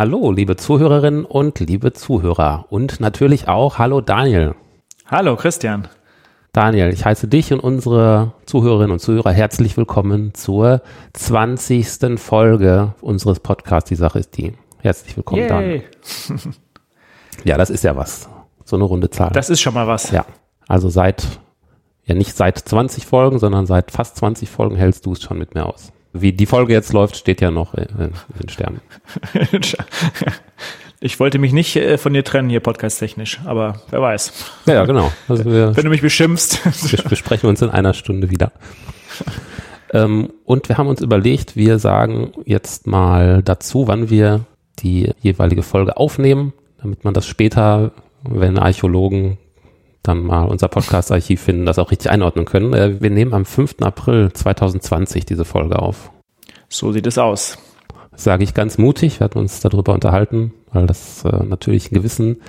Hallo, liebe Zuhörerinnen und liebe Zuhörer. Und natürlich auch Hallo Daniel. Hallo Christian. Daniel, ich heiße dich und unsere Zuhörerinnen und Zuhörer herzlich willkommen zur 20. Folge unseres Podcasts. Die Sache ist die. Herzlich willkommen, Yay. Daniel. Ja, das ist ja was. So eine runde Zahl. Das ist schon mal was. ja, also seit, ja nicht seit 20 Folgen, sondern seit fast 20 Folgen hältst du es schon mit mir aus. Wie die Folge jetzt läuft, steht ja noch in, den Sternen. Ich wollte mich nicht äh, von dir trennen hier podcast-technisch, aber wer weiß. Ja, ja genau. Also wir, Wenn du mich beschimpfst. wir besprechen uns in einer Stunde wieder. ähm, und wir haben uns überlegt, wir sagen jetzt mal dazu, wann wir die jeweilige Folge aufnehmen, damit man das später, wenn Archäologen dann mal unser Podcast-Archiv finden, das auch richtig einordnen können. Äh, wir nehmen am 5. April 2020 diese Folge auf. So sieht es aus. Das sage ich ganz mutig. Wir hatten uns darüber unterhalten, weil das äh, natürlich einen gewissen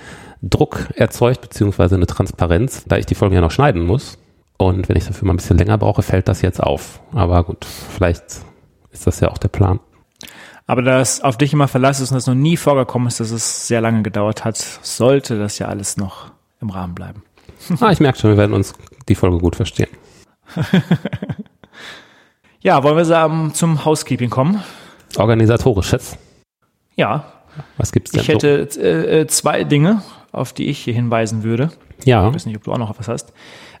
Druck erzeugt, beziehungsweise eine Transparenz, da ich die Folgen ja noch schneiden muss. Und wenn ich dafür mal ein bisschen länger brauche, fällt das jetzt auf. Aber gut, vielleicht ist das ja auch der Plan. Aber da es auf dich immer Verlass ist und es noch nie vorgekommen ist, dass es sehr lange gedauert hat, sollte das ja alles noch im Rahmen bleiben. Ah, ich merke schon, wir werden uns die Folge gut verstehen. Ja, wollen wir sagen, zum Housekeeping kommen? Organisatorisches. Ja, Was gibt's denn ich hätte äh, äh, zwei Dinge, auf die ich hier hinweisen würde. Ja, Ich weiß nicht, ob du auch noch was hast.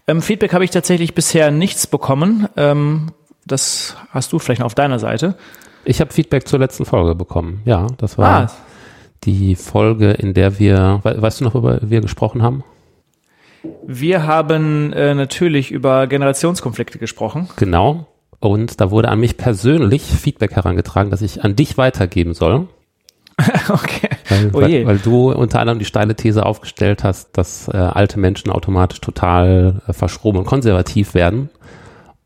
Ähm, Feedback habe ich tatsächlich bisher nichts bekommen. Ähm, das hast du vielleicht noch auf deiner Seite. ich habe Feedback zur letzten Folge bekommen. Ja, das war Ah, die Folge, in der wir, we weißt du noch, worüber wir gesprochen haben? Wir haben äh, natürlich über Generationskonflikte gesprochen. Genau. Und da wurde an mich persönlich Feedback herangetragen, das ich an dich weitergeben soll. okay. Weil, Oh weil, weil du unter anderem die steile These aufgestellt hast, dass äh, alte Menschen automatisch total äh, verschroben und konservativ werden.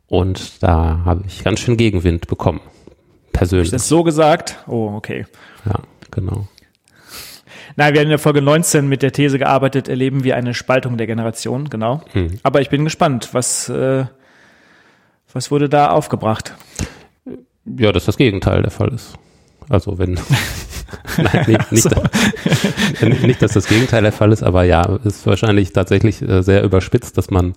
Und da habe ich ganz schön Gegenwind bekommen. Persönlich. Das so gesagt. Oh, okay. ja, genau. Nein, wir haben in der Folge 19 mit der These gearbeitet, erleben wir eine Spaltung der Generation, genau. Hm. Aber ich bin gespannt, was, äh, was wurde da aufgebracht? Ja, dass das Gegenteil der Fall ist. Also wenn Nein, nicht, nicht, nicht, dass das Gegenteil der Fall ist, aber ja, ist wahrscheinlich tatsächlich äh, sehr überspitzt, dass man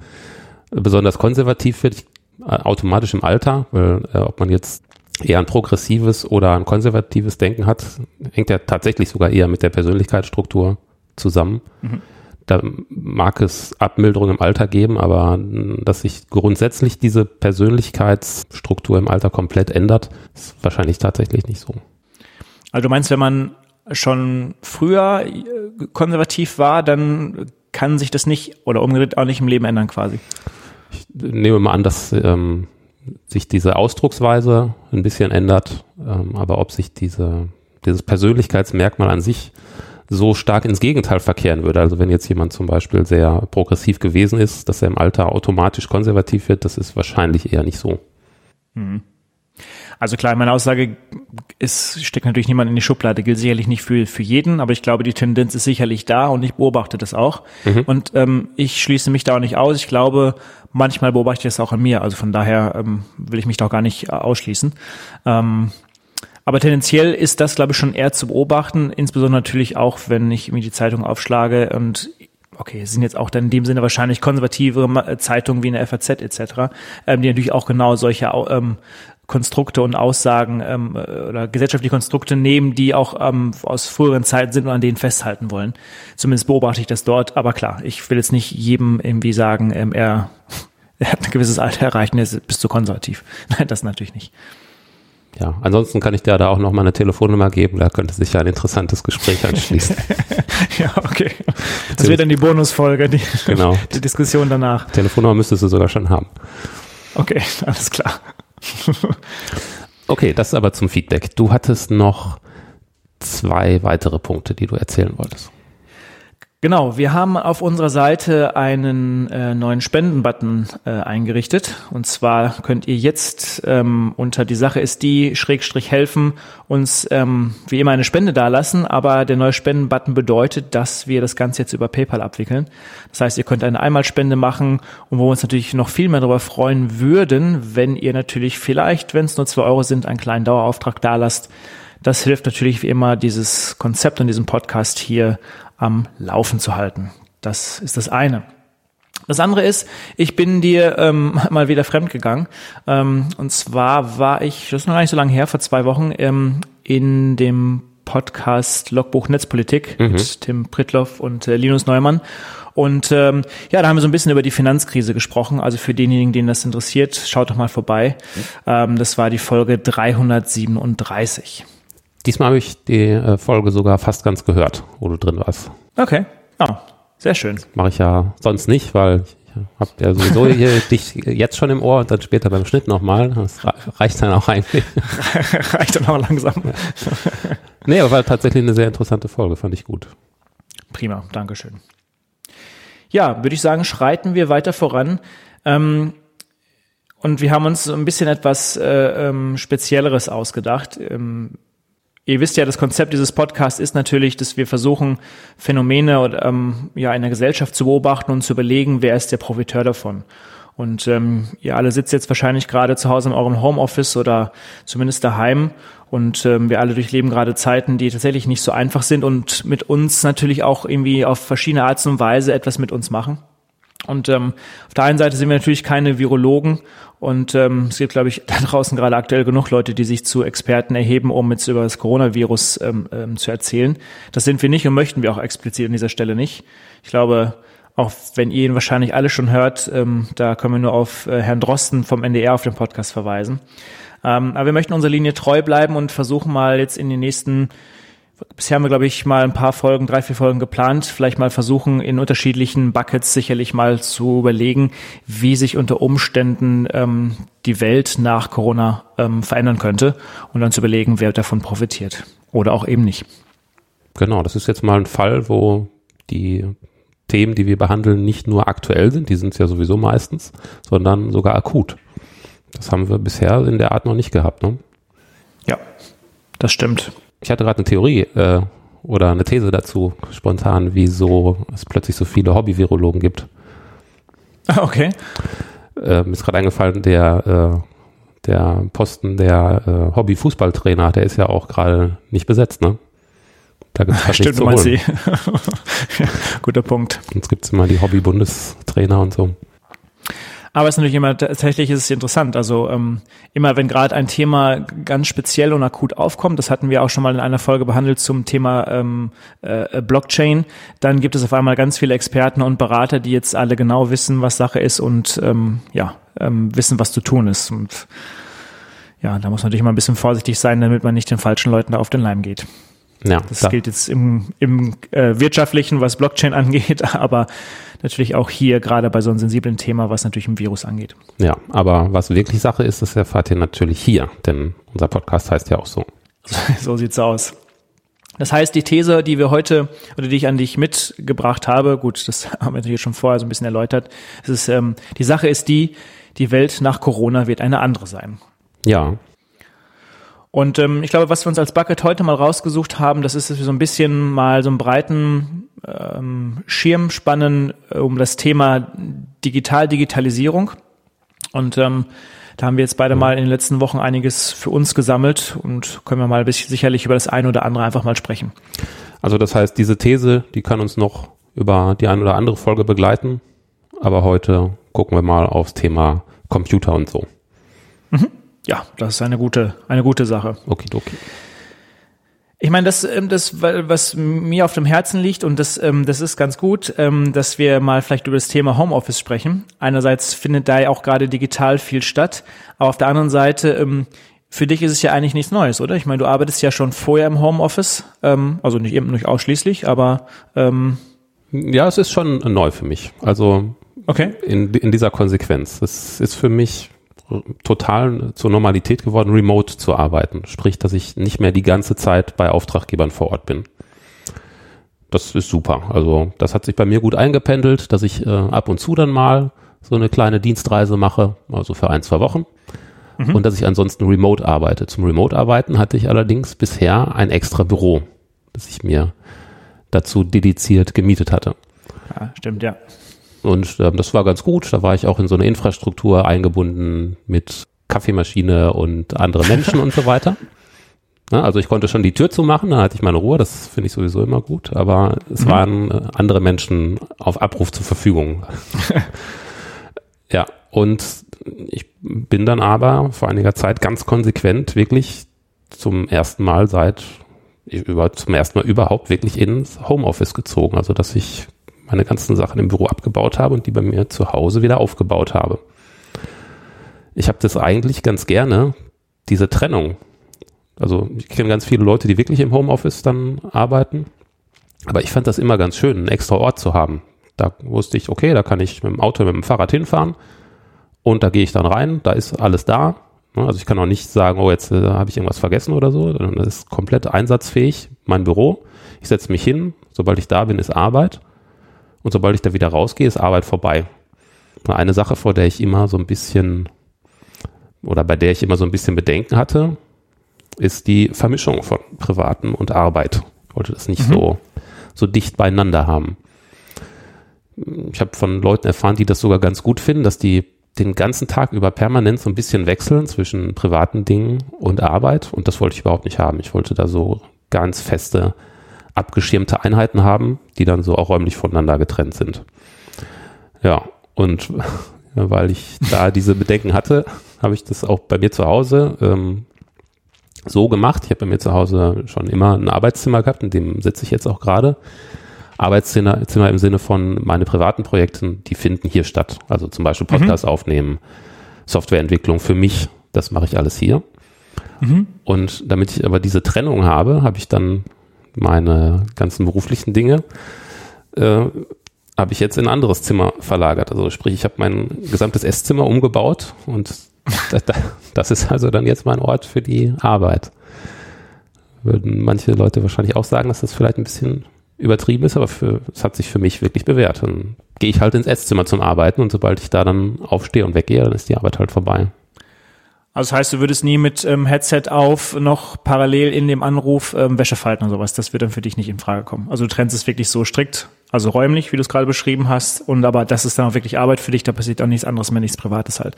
besonders konservativ wird, äh, automatisch im Alter, weil äh, ob man jetzt eher ein progressives oder ein konservatives Denken hat, hängt ja tatsächlich sogar eher mit der Persönlichkeitsstruktur zusammen. Da mag es Abmilderung im Alter geben, aber dass sich grundsätzlich diese Persönlichkeitsstruktur im Alter komplett ändert, ist wahrscheinlich tatsächlich nicht so. Also du meinst, wenn man schon früher äh, konservativ war, dann kann sich das nicht oder umgedreht auch nicht im Leben ändern quasi. nehme mal an, dass ähm, sich diese Ausdrucksweise ein bisschen ändert, ähm, aber ob sich diese, dieses Persönlichkeitsmerkmal an sich so stark ins Gegenteil verkehren würde. Also wenn jetzt jemand zum Beispiel sehr progressiv gewesen ist, dass er im Alter automatisch konservativ wird, das ist wahrscheinlich eher nicht so. Also klar, meine Aussage ist, steckt natürlich niemand in die Schublade, gilt sicherlich nicht für, für jeden, aber ich glaube, die Tendenz ist sicherlich da und ich beobachte das auch. Und ähm, ich schließe mich da auch nicht aus. Ich glaube, manchmal beobachte ich das auch an mir. Also von daher ähm, will ich mich doch gar nicht äh, ausschließen. Ähm, aber tendenziell ist das, glaube ich, schon eher zu beobachten, insbesondere natürlich auch, wenn ich mir die Zeitung aufschlage und okay, es sind jetzt auch dann in dem Sinne wahrscheinlich konservative Ma- Zeitungen wie eine FAZ etc., ähm, die natürlich auch genau solche ähm, Konstrukte und Aussagen ähm, äh, oder gesellschaftliche Konstrukte nehmen, die auch ähm, aus früheren Zeiten sind und an denen festhalten wollen. Zumindest beobachte ich das dort. Aber klar, ich will jetzt nicht jedem irgendwie sagen, ähm, er, er hat ein gewisses Alter erreicht und er ist- bist du konservativ. Nein, das natürlich nicht. Ja, ansonsten kann ich dir da auch noch mal eine Telefonnummer geben, da könnte sich ja ein interessantes Gespräch anschließen. ja, okay. Das wird dann die Bonusfolge, die, Genau. die Diskussion danach. Telefonnummer müsstest du sogar schon haben. Okay, alles klar. Okay, das ist aber zum Feedback. Du hattest noch zwei weitere Punkte, die du erzählen wolltest. Genau, wir haben auf unserer Seite einen äh, neuen Spendenbutton äh, eingerichtet. Und zwar könnt ihr jetzt ähm, unter die Sache ist die Schrägstrich helfen uns ähm, wie immer eine Spende dalassen, aber der neue Spendenbutton bedeutet, dass wir das Ganze jetzt über PayPal abwickeln. Das heißt, ihr könnt eine Einmalspende machen und wo wir uns natürlich noch viel mehr darüber freuen würden, wenn ihr natürlich vielleicht, wenn es nur zwei Euro sind, einen kleinen Dauerauftrag dalasst. Das hilft natürlich wie immer, dieses Konzept und diesen Podcast hier am Laufen zu halten. Das ist das eine. Das andere ist, ich bin dir ähm, mal wieder fremd gegangen. Ähm, und zwar war ich, das ist noch gar nicht so lange her, vor zwei Wochen, ähm, in dem Podcast Logbuch Netzpolitik mhm. mit Tim Pritloff und äh, Linus Neumann. Und ähm, ja, da haben wir so ein bisschen über die Finanzkrise gesprochen. Also für denjenigen, denen das interessiert, schaut doch mal vorbei. Ähm, das war die Folge 337. Diesmal habe ich die äh, Folge sogar fast ganz gehört, wo du drin warst. Okay. Oh, sehr schön. Mache ich ja sonst nicht, weil ich habe ja sowieso hier dich jetzt schon im Ohr und dann später beim Schnitt nochmal. Das reicht dann auch eigentlich. reicht dann auch langsam. Ja. Nee, aber war tatsächlich eine sehr interessante Folge, fand ich gut. Prima, Dankeschön. Ja, würde ich sagen, schreiten wir weiter voran. Ähm, und wir haben uns ein bisschen etwas äh, ähm, Spezielleres ausgedacht. Ähm, Ihr wisst ja, das Konzept dieses Podcasts ist natürlich, dass wir versuchen, Phänomene ähm, ja, in der Gesellschaft zu beobachten und zu überlegen, wer ist der Profiteur davon. Und ähm, ihr alle sitzt jetzt wahrscheinlich gerade zu Hause in eurem Homeoffice oder zumindest daheim. Und ähm, wir alle durchleben gerade Zeiten, die tatsächlich nicht so einfach sind und mit uns natürlich auch irgendwie auf verschiedene Art und Weise etwas mit uns machen. Und ähm, auf der einen Seite sind wir natürlich keine Virologen und ähm, es gibt, glaube ich, da draußen gerade aktuell genug Leute, die sich zu Experten erheben, um jetzt über das Coronavirus ähm, ähm, zu erzählen. Das sind wir nicht und möchten wir auch explizit an dieser Stelle nicht. Ich glaube, auch wenn ihr ihn wahrscheinlich alle schon hört, ähm, da können wir nur auf äh, Herrn Drosten vom NDR auf den Podcast verweisen. Ähm, aber wir möchten unserer Linie treu bleiben und versuchen mal jetzt in den nächsten Bisher haben wir, glaube ich, mal ein paar Folgen, drei, vier Folgen geplant. Vielleicht mal versuchen, in unterschiedlichen Buckets sicherlich mal zu überlegen, wie sich unter Umständen ähm, die Welt nach Corona ähm, verändern könnte und dann zu überlegen, wer davon profitiert oder auch eben nicht. Genau, das ist jetzt mal ein Fall, wo die Themen, die wir behandeln, nicht nur aktuell sind, die sind es ja sowieso meistens, sondern sogar akut. Das haben wir bisher in der Art noch nicht gehabt. Ne? Ja, das stimmt ich hatte gerade eine Theorie äh, oder eine These dazu, spontan, wieso es plötzlich so viele Hobby-Virologen gibt. Okay. Äh, mir ist gerade eingefallen, der, äh, der Posten der äh, Hobby-Fußballtrainer, der ist ja auch gerade nicht besetzt, ne? Da gibt's halt Stimmt, du meinst sie. Guter Punkt. Jetzt gibt's immer die Hobby-Bundestrainer und so. Aber es ist natürlich immer, tatsächlich ist es interessant. Also ähm, immer, wenn gerade ein Thema ganz speziell und akut aufkommt, das hatten wir auch schon mal in einer Folge behandelt zum Thema ähm, äh, Blockchain, dann gibt es auf einmal ganz viele Experten und Berater, die jetzt alle genau wissen, was Sache ist und ähm, ja, ähm, wissen, was zu tun ist. Und ja, da muss man natürlich mal ein bisschen vorsichtig sein, damit man nicht den falschen Leuten da auf den Leim geht. Ja, das da. gilt jetzt im, im äh, wirtschaftlichen, was Blockchain angeht, aber natürlich auch hier gerade bei so einem sensiblen Thema, was natürlich im Virus angeht. Ja, aber was wirklich Sache ist, das erfahrt ihr natürlich hier, denn unser Podcast heißt ja auch so. so sieht's aus. Das heißt, die These, die wir heute oder die ich an dich mitgebracht habe, gut, das haben wir natürlich schon vorher so ein bisschen erläutert. Es ist, ähm, die Sache ist die, die Welt nach Corona wird eine andere sein. Ja. Und ähm, ich glaube, was wir uns als Bucket heute mal rausgesucht haben, das ist, dass wir so ein bisschen mal so einen breiten ähm, Schirm spannen äh, um das Thema Digital-Digitalisierung. Und ähm, da haben wir jetzt beide mal in den letzten Wochen einiges für uns gesammelt und können wir mal ein bisschen sicherlich über das eine oder andere einfach mal sprechen. Also das heißt, diese These, die kann uns noch über die eine oder andere Folge begleiten. Aber heute gucken wir mal aufs Thema Computer und so. Mhm ja, das ist eine gute, eine gute Sache. Okay, okay. Ich meine, das, ähm, das, was mir auf dem Herzen liegt und das, ähm, das ist ganz gut, ähm, dass wir mal vielleicht über das Thema Homeoffice sprechen. Einerseits findet da ja auch gerade digital viel statt, aber auf der anderen Seite, für dich ist es ja eigentlich nichts Neues, oder? Ich meine, du arbeitest ja schon vorher im Homeoffice, also nicht eben nicht ausschließlich, aber ja, es ist schon neu für mich. Also okay. in, in dieser Konsequenz. Es ist für mich total zur Normalität geworden, remote zu arbeiten. Sprich, dass ich nicht mehr die ganze Zeit bei Auftraggebern vor Ort bin. Das ist super. Also das hat sich bei mir gut eingependelt, dass ich äh, ab und zu dann mal so eine kleine Dienstreise mache, also für ein, zwei Wochen. Mhm. Und dass ich ansonsten remote arbeite. Zum Remote-Arbeiten hatte ich allerdings bisher ein extra Büro, das ich mir dazu dediziert gemietet hatte. Ja, stimmt, ja. Und ähm, das war ganz gut. Da war ich auch in so eine Infrastruktur eingebunden mit Kaffeemaschine und andere Menschen und so weiter. Ja, also ich konnte schon die Tür zumachen, dann hatte ich meine Ruhe, das finde ich sowieso immer gut, aber es mhm. waren äh, andere Menschen auf Abruf zur Verfügung. ja, und ich bin dann aber vor einiger Zeit ganz konsequent wirklich zum ersten Mal seit über, zum ersten Mal überhaupt wirklich ins Homeoffice gezogen. Also dass ich meine ganzen Sachen im Büro abgebaut habe und die bei mir zu Hause wieder aufgebaut habe. Ich habe das eigentlich ganz gerne, diese Trennung. Also ich kenne ganz viele Leute, die wirklich im Homeoffice dann arbeiten. Aber ich fand das immer ganz schön, einen extra Ort zu haben. Da wusste ich, okay, da kann ich mit dem Auto, mit dem Fahrrad hinfahren und da gehe ich dann rein, da ist alles da. Also ich kann auch nicht sagen, oh, jetzt äh, habe ich irgendwas vergessen oder so. Das ist komplett einsatzfähig, mein Büro. Ich setze mich hin, sobald ich da bin, ist Arbeit. Und sobald ich da wieder rausgehe, ist Arbeit vorbei. Eine Sache, vor der ich immer so ein bisschen oder bei der ich immer so ein bisschen Bedenken hatte, ist die Vermischung von Privaten und Arbeit. Ich wollte das nicht mhm. so, so dicht beieinander haben. Ich habe von Leuten erfahren, die das sogar ganz gut finden, dass die den ganzen Tag über permanent so ein bisschen wechseln zwischen privaten Dingen und Arbeit. Und das wollte ich überhaupt nicht haben. Ich wollte da so ganz feste abgeschirmte Einheiten haben, die dann so auch räumlich voneinander getrennt sind. Ja, und weil ich da diese Bedenken hatte, habe ich das auch bei mir zu Hause ähm, so gemacht. Ich habe bei mir zu Hause schon immer ein Arbeitszimmer gehabt, in dem sitze ich jetzt auch gerade. Arbeitszimmer Zimmer im Sinne von meine privaten Projekten, die finden hier statt. Also zum Beispiel mhm. Podcast mhm. aufnehmen, Softwareentwicklung für mich, das mache ich alles hier. Mhm. Und damit ich aber diese Trennung habe, habe ich dann meine ganzen beruflichen Dinge äh, habe ich jetzt in ein anderes Zimmer verlagert. Also sprich, ich habe mein gesamtes Esszimmer umgebaut und das ist also dann jetzt mein Ort für die Arbeit. Würden manche Leute wahrscheinlich auch sagen, dass das vielleicht ein bisschen übertrieben ist, aber es hat sich für mich wirklich bewährt. Dann gehe ich halt ins Esszimmer zum Arbeiten und sobald ich da dann aufstehe und weggehe, dann ist die Arbeit halt vorbei. Also das heißt, du würdest nie mit ähm, Headset auf noch parallel in dem Anruf ähm, Wäsche falten und sowas. Das wird dann für dich nicht in Frage kommen. Also du trennst es wirklich so strikt, also räumlich, wie du es gerade beschrieben hast. Und aber das ist dann auch wirklich Arbeit für dich. Da passiert auch nichts anderes mehr, nichts Privates halt.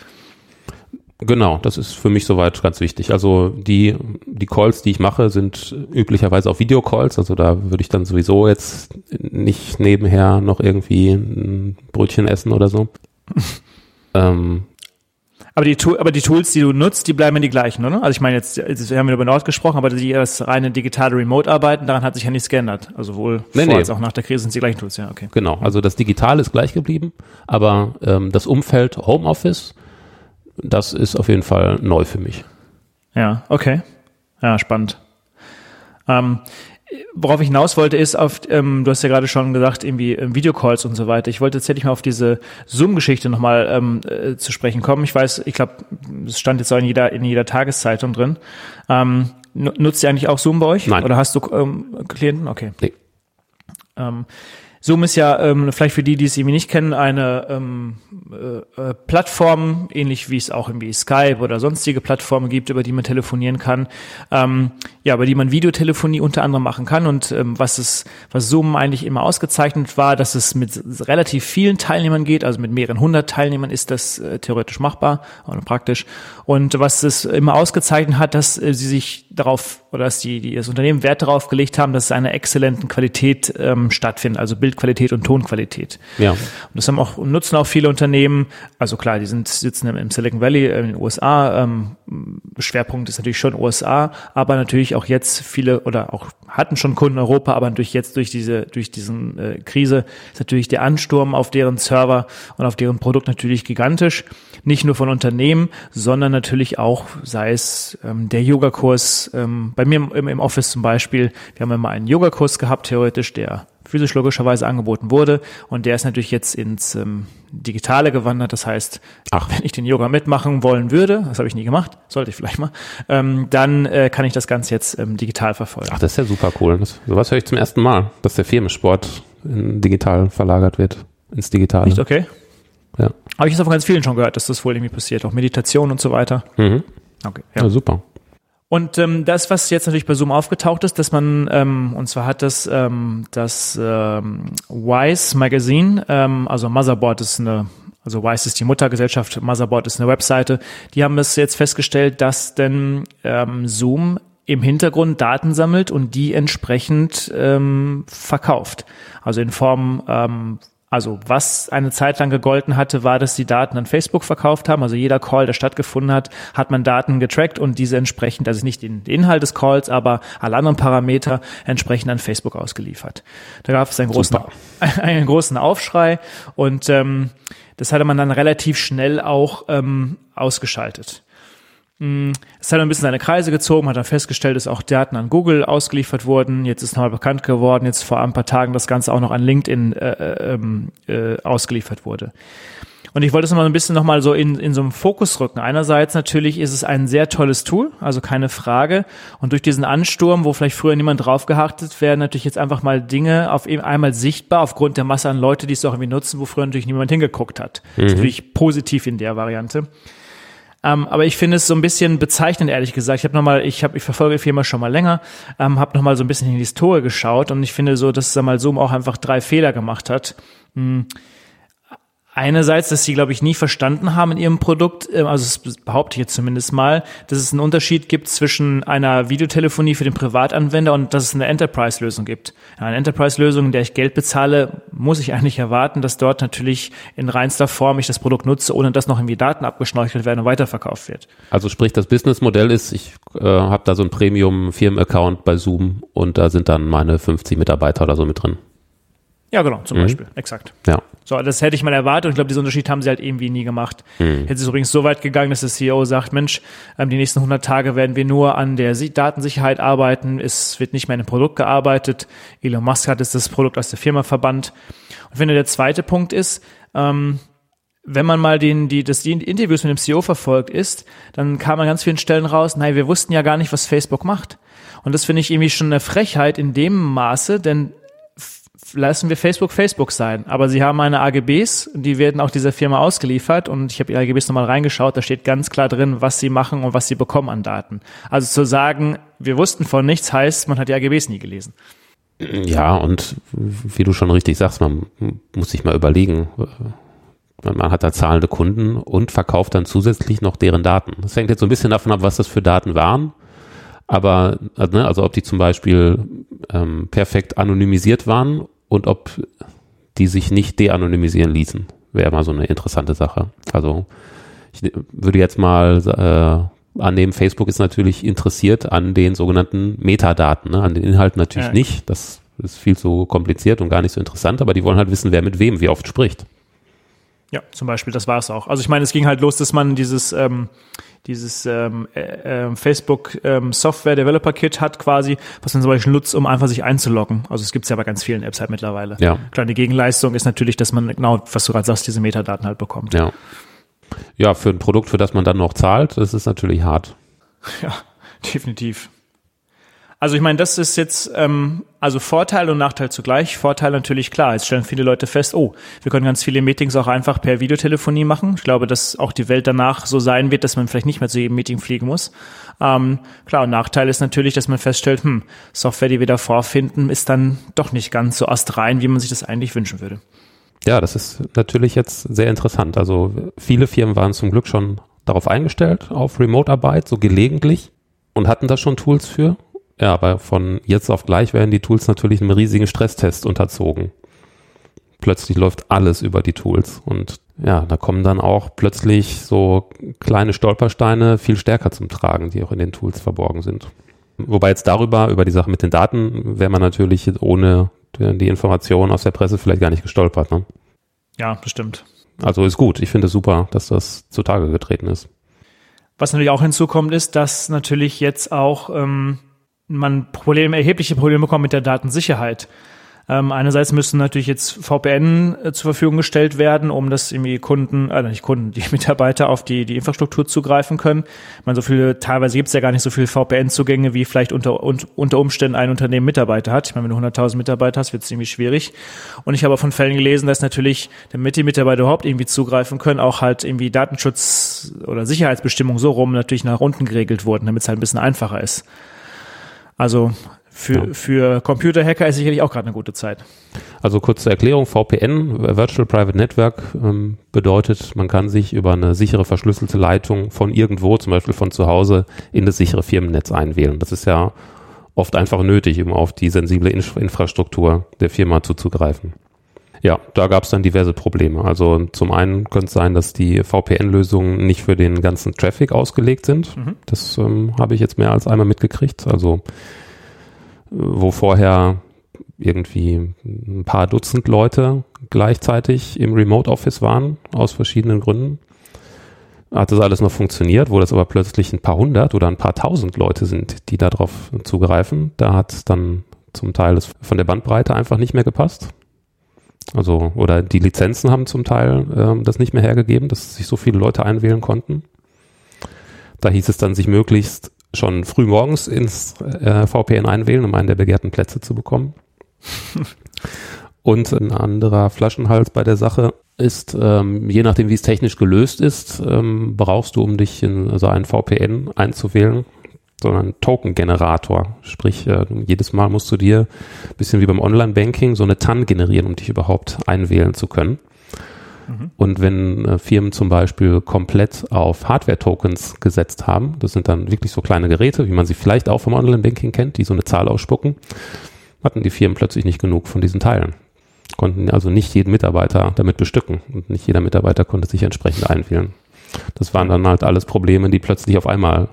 Genau, das ist für mich soweit ganz wichtig. Also die, die Calls, die ich mache, sind üblicherweise auch Videocalls. Also da würde ich dann sowieso jetzt nicht nebenher noch irgendwie ein Brötchen essen oder so. ähm, aber die, aber die Tools, die du nutzt, die bleiben die gleichen, oder? Also ich meine, jetzt, jetzt wir haben über Nord gesprochen, aber die das reine digitale Remote-Arbeiten, daran hat sich ja nichts geändert. Also wohl nee, vor nee. als auch nach der Krise sind die gleichen Tools, ja, okay. Genau, also das Digitale ist gleich geblieben, aber ähm, das Umfeld Homeoffice, das ist auf jeden Fall neu für mich. Ja, okay. Ja, spannend. Ähm, worauf ich hinaus wollte, ist auf, ähm, du hast ja gerade schon gesagt, irgendwie ähm, Videocalls und so weiter. Ich wollte tatsächlich mal auf diese Zoom-Geschichte nochmal ähm, äh, zu sprechen kommen. Ich weiß, ich glaube, es stand jetzt auch in jeder, in jeder Tageszeitung drin. Ähm, nutzt ihr eigentlich auch Zoom bei euch? Nein. Oder hast du ähm, Klienten? Okay. Nee. Ähm, Zoom ist ja ähm, vielleicht für die, die es irgendwie nicht kennen, eine ähm, äh, äh, Plattform, ähnlich wie es auch irgendwie Skype oder sonstige Plattformen gibt, über die man telefonieren kann. Ähm, ja, über die man Videotelefonie unter anderem machen kann. Und ähm, was es, was Zoom eigentlich immer ausgezeichnet war, dass es mit relativ vielen Teilnehmern geht, also mit mehreren hundert Teilnehmern ist das äh, theoretisch machbar oder praktisch. Und was es immer ausgezeichnet hat, dass äh, sie sich darauf oder dass die, die das Unternehmen Wert darauf gelegt haben, dass es eine exzellenten Qualität ähm, stattfindet, also Bildqualität und Tonqualität. Ja. Und das haben auch nutzen auch viele Unternehmen. Also klar, die sind sitzen im, Silicon Valley äh, in den USA. Ähm, Schwerpunkt ist natürlich schon USA, aber natürlich auch jetzt viele oder auch hatten schon Kunden in Europa, aber natürlich jetzt durch diese durch diesen äh, Krise ist natürlich der Ansturm auf deren Server und auf deren Produkt natürlich gigantisch. Nicht nur von Unternehmen, sondern natürlich auch, sei es ähm, der Yogakurs. Ähm, bei mir im, im Office zum Beispiel, wir haben immer einen Yogakurs gehabt, theoretisch, der physisch logischerweise angeboten wurde. Und der ist natürlich jetzt ins ähm, Digitale gewandert. Das heißt, Ach. wenn ich den Yoga mitmachen wollen würde, das habe ich nie gemacht, sollte ich vielleicht mal, ähm, dann äh, kann ich das Ganze jetzt ähm, digital verfolgen. Ach, das ist ja super cool. Das, sowas höre ich zum ersten Mal, dass der Firmensport in digital verlagert wird, ins Digitale. Nicht okay? Ja. Habe ich jetzt von ganz vielen schon gehört, dass das wohl irgendwie passiert, auch Meditation und so weiter. Mhm. Okay. Ja. ja, super. Und ähm, das, was jetzt natürlich bei Zoom aufgetaucht ist, dass man, ähm, und zwar hat das ähm, das ähm, Wise Magazine, ähm, also Motherboard ist eine, also Wise ist die Muttergesellschaft, Motherboard ist eine Webseite, die haben es jetzt festgestellt, dass denn ähm, Zoom im Hintergrund Daten sammelt und die entsprechend ähm, verkauft. Also in Form ähm, also was eine Zeit lang gegolten hatte, war, dass die Daten an Facebook verkauft haben. Also jeder Call, der stattgefunden hat, hat man Daten getrackt und diese entsprechend, also nicht den Inhalt des Calls, aber alle anderen Parameter entsprechend an Facebook ausgeliefert. Da gab es einen großen, einen großen Aufschrei und ähm, das hatte man dann relativ schnell auch ähm, ausgeschaltet. Mm, es hat ein bisschen seine Kreise gezogen, hat dann festgestellt, dass auch Daten an Google ausgeliefert wurden. Jetzt ist nochmal bekannt geworden, jetzt vor ein paar Tagen das Ganze auch noch an LinkedIn äh, äh, ähm, äh, ausgeliefert wurde. Und ich wollte es mal ein bisschen nochmal so in, in so einem Fokus rücken. Einerseits natürlich ist es ein sehr tolles Tool, also keine Frage. Und durch diesen Ansturm, wo vielleicht früher niemand draufgehachtet werden natürlich jetzt einfach mal Dinge auf eben einmal sichtbar aufgrund der Masse an Leute, die es auch irgendwie nutzen, wo früher natürlich niemand hingeguckt hat. Mhm. Das ist natürlich positiv in der Variante. Ähm, aber ich finde es so ein bisschen bezeichnend, ehrlich gesagt. Ich habe nochmal, ich habe, ich verfolge die Firma schon mal länger, ähm, habe nochmal so ein bisschen in die Historie geschaut und ich finde so, dass mal Zoom auch einfach drei Fehler gemacht hat. Hm Einerseits, dass sie, glaube ich, nie verstanden haben in ihrem Produkt, ähm, also das behaupte ich jetzt zumindest mal, dass es einen Unterschied gibt zwischen einer Videotelefonie für den Privatanwender und dass es eine Enterprise-Lösung gibt. Eine Enterprise-Lösung, in der ich Geld bezahle, muss ich eigentlich erwarten, dass dort natürlich in reinster Form ich das Produkt nutze, ohne dass noch irgendwie Daten abgeschnorchelt werden und weiterverkauft wird. Also sprich, das Businessmodell ist, ich äh, habe da so ein Premium-Firmen-Account bei Zoom und da sind dann meine 50 Mitarbeiter oder so mit drin. Ja, genau, zum mhm. Beispiel, exakt. Ja. So, das hätte ich mal erwartet und ich glaube, diesen Unterschied haben sie halt irgendwie nie gemacht. Mhm. Jetzt ist übrigens so weit gegangen, dass der CEO sagt, Mensch, ähm, die nächsten 100 Tage werden wir nur an der Datensicherheit arbeiten, es wird nicht mehr in einem Produkt gearbeitet. Elon Musk hat jetzt das Produkt aus der Firma verbannt. Und wenn der zweite Punkt ist, ähm, wenn man mal den, die, das, die Interviews mit dem CEO verfolgt ist, dann kam an ganz vielen Stellen raus, nein, wir wussten ja gar nicht, was Facebook macht. Und das finde ich irgendwie schon eine Frechheit in dem Maße, denn lassen wir Facebook Facebook sein. Aber sie haben eine AGBs, die werden auch dieser Firma ausgeliefert und ich habe die AGBs nochmal reingeschaut, da steht ganz klar drin, was sie machen und was sie bekommen an Daten. Also zu sagen, wir wussten von nichts, heißt, man hat die AGBs nie gelesen. Ja, und wie du schon richtig sagst, man muss sich mal überlegen, man hat da zahlende Kunden und verkauft dann zusätzlich noch deren Daten. Das hängt jetzt so ein bisschen davon ab, was das für Daten waren. Aber, also, also ob die zum Beispiel ähm, perfekt anonymisiert waren und ob die sich nicht de-anonymisieren ließen. Wäre mal so eine interessante Sache. Also ich würde jetzt mal äh, annehmen, Facebook ist natürlich interessiert an den sogenannten Metadaten, ne? an den Inhalten natürlich ja. nicht. Das ist viel zu kompliziert und gar nicht so interessant, aber die wollen halt wissen, wer mit wem wie oft spricht. Ja, zum Beispiel, das war es auch. Also ich meine, es ging halt los, dass man dieses ähm, dieses ähm, äh, äh, Facebook ähm, Software Developer Kit hat quasi, was man zum Beispiel nutzt, um einfach sich einzuloggen. Also es gibt es ja bei ganz vielen Apps halt mittlerweile. Ja. Klar, die Gegenleistung ist natürlich, dass man genau, was du gerade sagst, diese Metadaten halt bekommt. Ja. Ja, für ein Produkt, für das man dann noch zahlt, das ist natürlich hart. Ja, definitiv. Also ich meine, das ist jetzt ähm, also Vorteil und Nachteil zugleich. Vorteil natürlich klar. Jetzt stellen viele Leute fest, oh, wir können ganz viele Meetings auch einfach per Videotelefonie machen. Ich glaube, dass auch die Welt danach so sein wird, dass man vielleicht nicht mehr zu jedem Meeting fliegen muss. Ähm, klar, und Nachteil ist natürlich, dass man feststellt, hm, Software, die wir da vorfinden, ist dann doch nicht ganz so astrein, wie man sich das eigentlich wünschen würde. Ja, das ist natürlich jetzt sehr interessant. Also viele Firmen waren zum Glück schon darauf eingestellt, auf Remote-Arbeit, so gelegentlich und hatten da schon Tools für. Ja, aber von jetzt auf gleich werden die Tools natürlich einem riesigen Stresstest unterzogen. Plötzlich läuft alles über die Tools und ja, da kommen dann auch plötzlich so kleine Stolpersteine viel stärker zum Tragen, die auch in den Tools verborgen sind. Wobei jetzt darüber, über die Sache mit den Daten, wäre man natürlich ohne die Informationen aus der Presse vielleicht gar nicht gestolpert. Ne? Ja, bestimmt. Also ist gut. Ich finde es super, dass das zutage getreten ist. Was natürlich auch hinzukommt, ist, dass natürlich jetzt auch ähm, man Probleme, erhebliche Probleme bekommt mit der Datensicherheit. Ähm, einerseits müssen natürlich jetzt VPN äh, zur Verfügung gestellt werden, um dass irgendwie Kunden, äh, nicht Kunden, die Mitarbeiter auf die, die Infrastruktur zugreifen können. Meine, so viele, teilweise gibt es ja gar nicht so viele VPN-Zugänge, wie vielleicht unter, un, unter Umständen ein Unternehmen Mitarbeiter hat. Ich meine, wenn du 100.000 Mitarbeiter hast, wird es irgendwie schwierig. Und ich habe von Fällen gelesen, dass natürlich, damit die Mitarbeiter überhaupt irgendwie zugreifen können, auch halt irgendwie Datenschutz oder Sicherheitsbestimmungen so rum natürlich nach unten geregelt wurden, damit es halt ein bisschen einfacher ist. Also für, ja. für Computerhacker ist sicherlich auch gerade eine gute Zeit. Also kurze Erklärung, VPN, Virtual Private Network, ähm, bedeutet, man kann sich über eine sichere verschlüsselte Leitung von irgendwo, zum Beispiel von zu Hause, in das sichere Firmennetz einwählen. Das ist ja oft einfach nötig, um auf die sensible Inf Infrastruktur der Firma zuzugreifen. Ja, da gab es dann diverse Probleme. Also zum einen könnte es sein, dass die VPN-Lösungen nicht für den ganzen Traffic ausgelegt sind. Mhm. Das ähm, habe ich jetzt mehr als einmal mitgekriegt. Also wo vorher irgendwie ein paar Dutzend Leute gleichzeitig im Remote Office waren, aus verschiedenen Gründen. Hat das alles noch funktioniert, wo das aber plötzlich ein paar hundert oder ein paar tausend Leute sind, die darauf zugreifen. Da hat es dann zum Teil von der Bandbreite einfach nicht mehr gepasst. Also, oder die Lizenzen haben zum Teil äh, das nicht mehr hergegeben, dass sich so viele Leute einwählen konnten. Da hieß es dann, sich möglichst schon früh morgens ins äh, VPN einwählen, um einen der begehrten Plätze zu bekommen. Und ein anderer Flaschenhals bei der Sache ist, ähm, je nachdem, wie es technisch gelöst ist, ähm, brauchst du, um dich in so also einen VPN einzuwählen, so einen Token-Generator. Sprich, äh, jedes Mal musst du dir, bisschen wie beim Online-Banking, so eine TAN generieren, um dich überhaupt einwählen zu können. Und wenn äh, Firmen zum Beispiel komplett auf Hardware-Tokens gesetzt haben, das sind dann wirklich so kleine Geräte, wie man sie vielleicht auch vom Online-Banking kennt, die so eine Zahl ausspucken, hatten die Firmen plötzlich nicht genug von diesen Teilen. Konnten also nicht jeden Mitarbeiter damit bestücken und nicht jeder Mitarbeiter konnte sich entsprechend einwählen. Das waren dann halt alles Probleme, die plötzlich auf einmal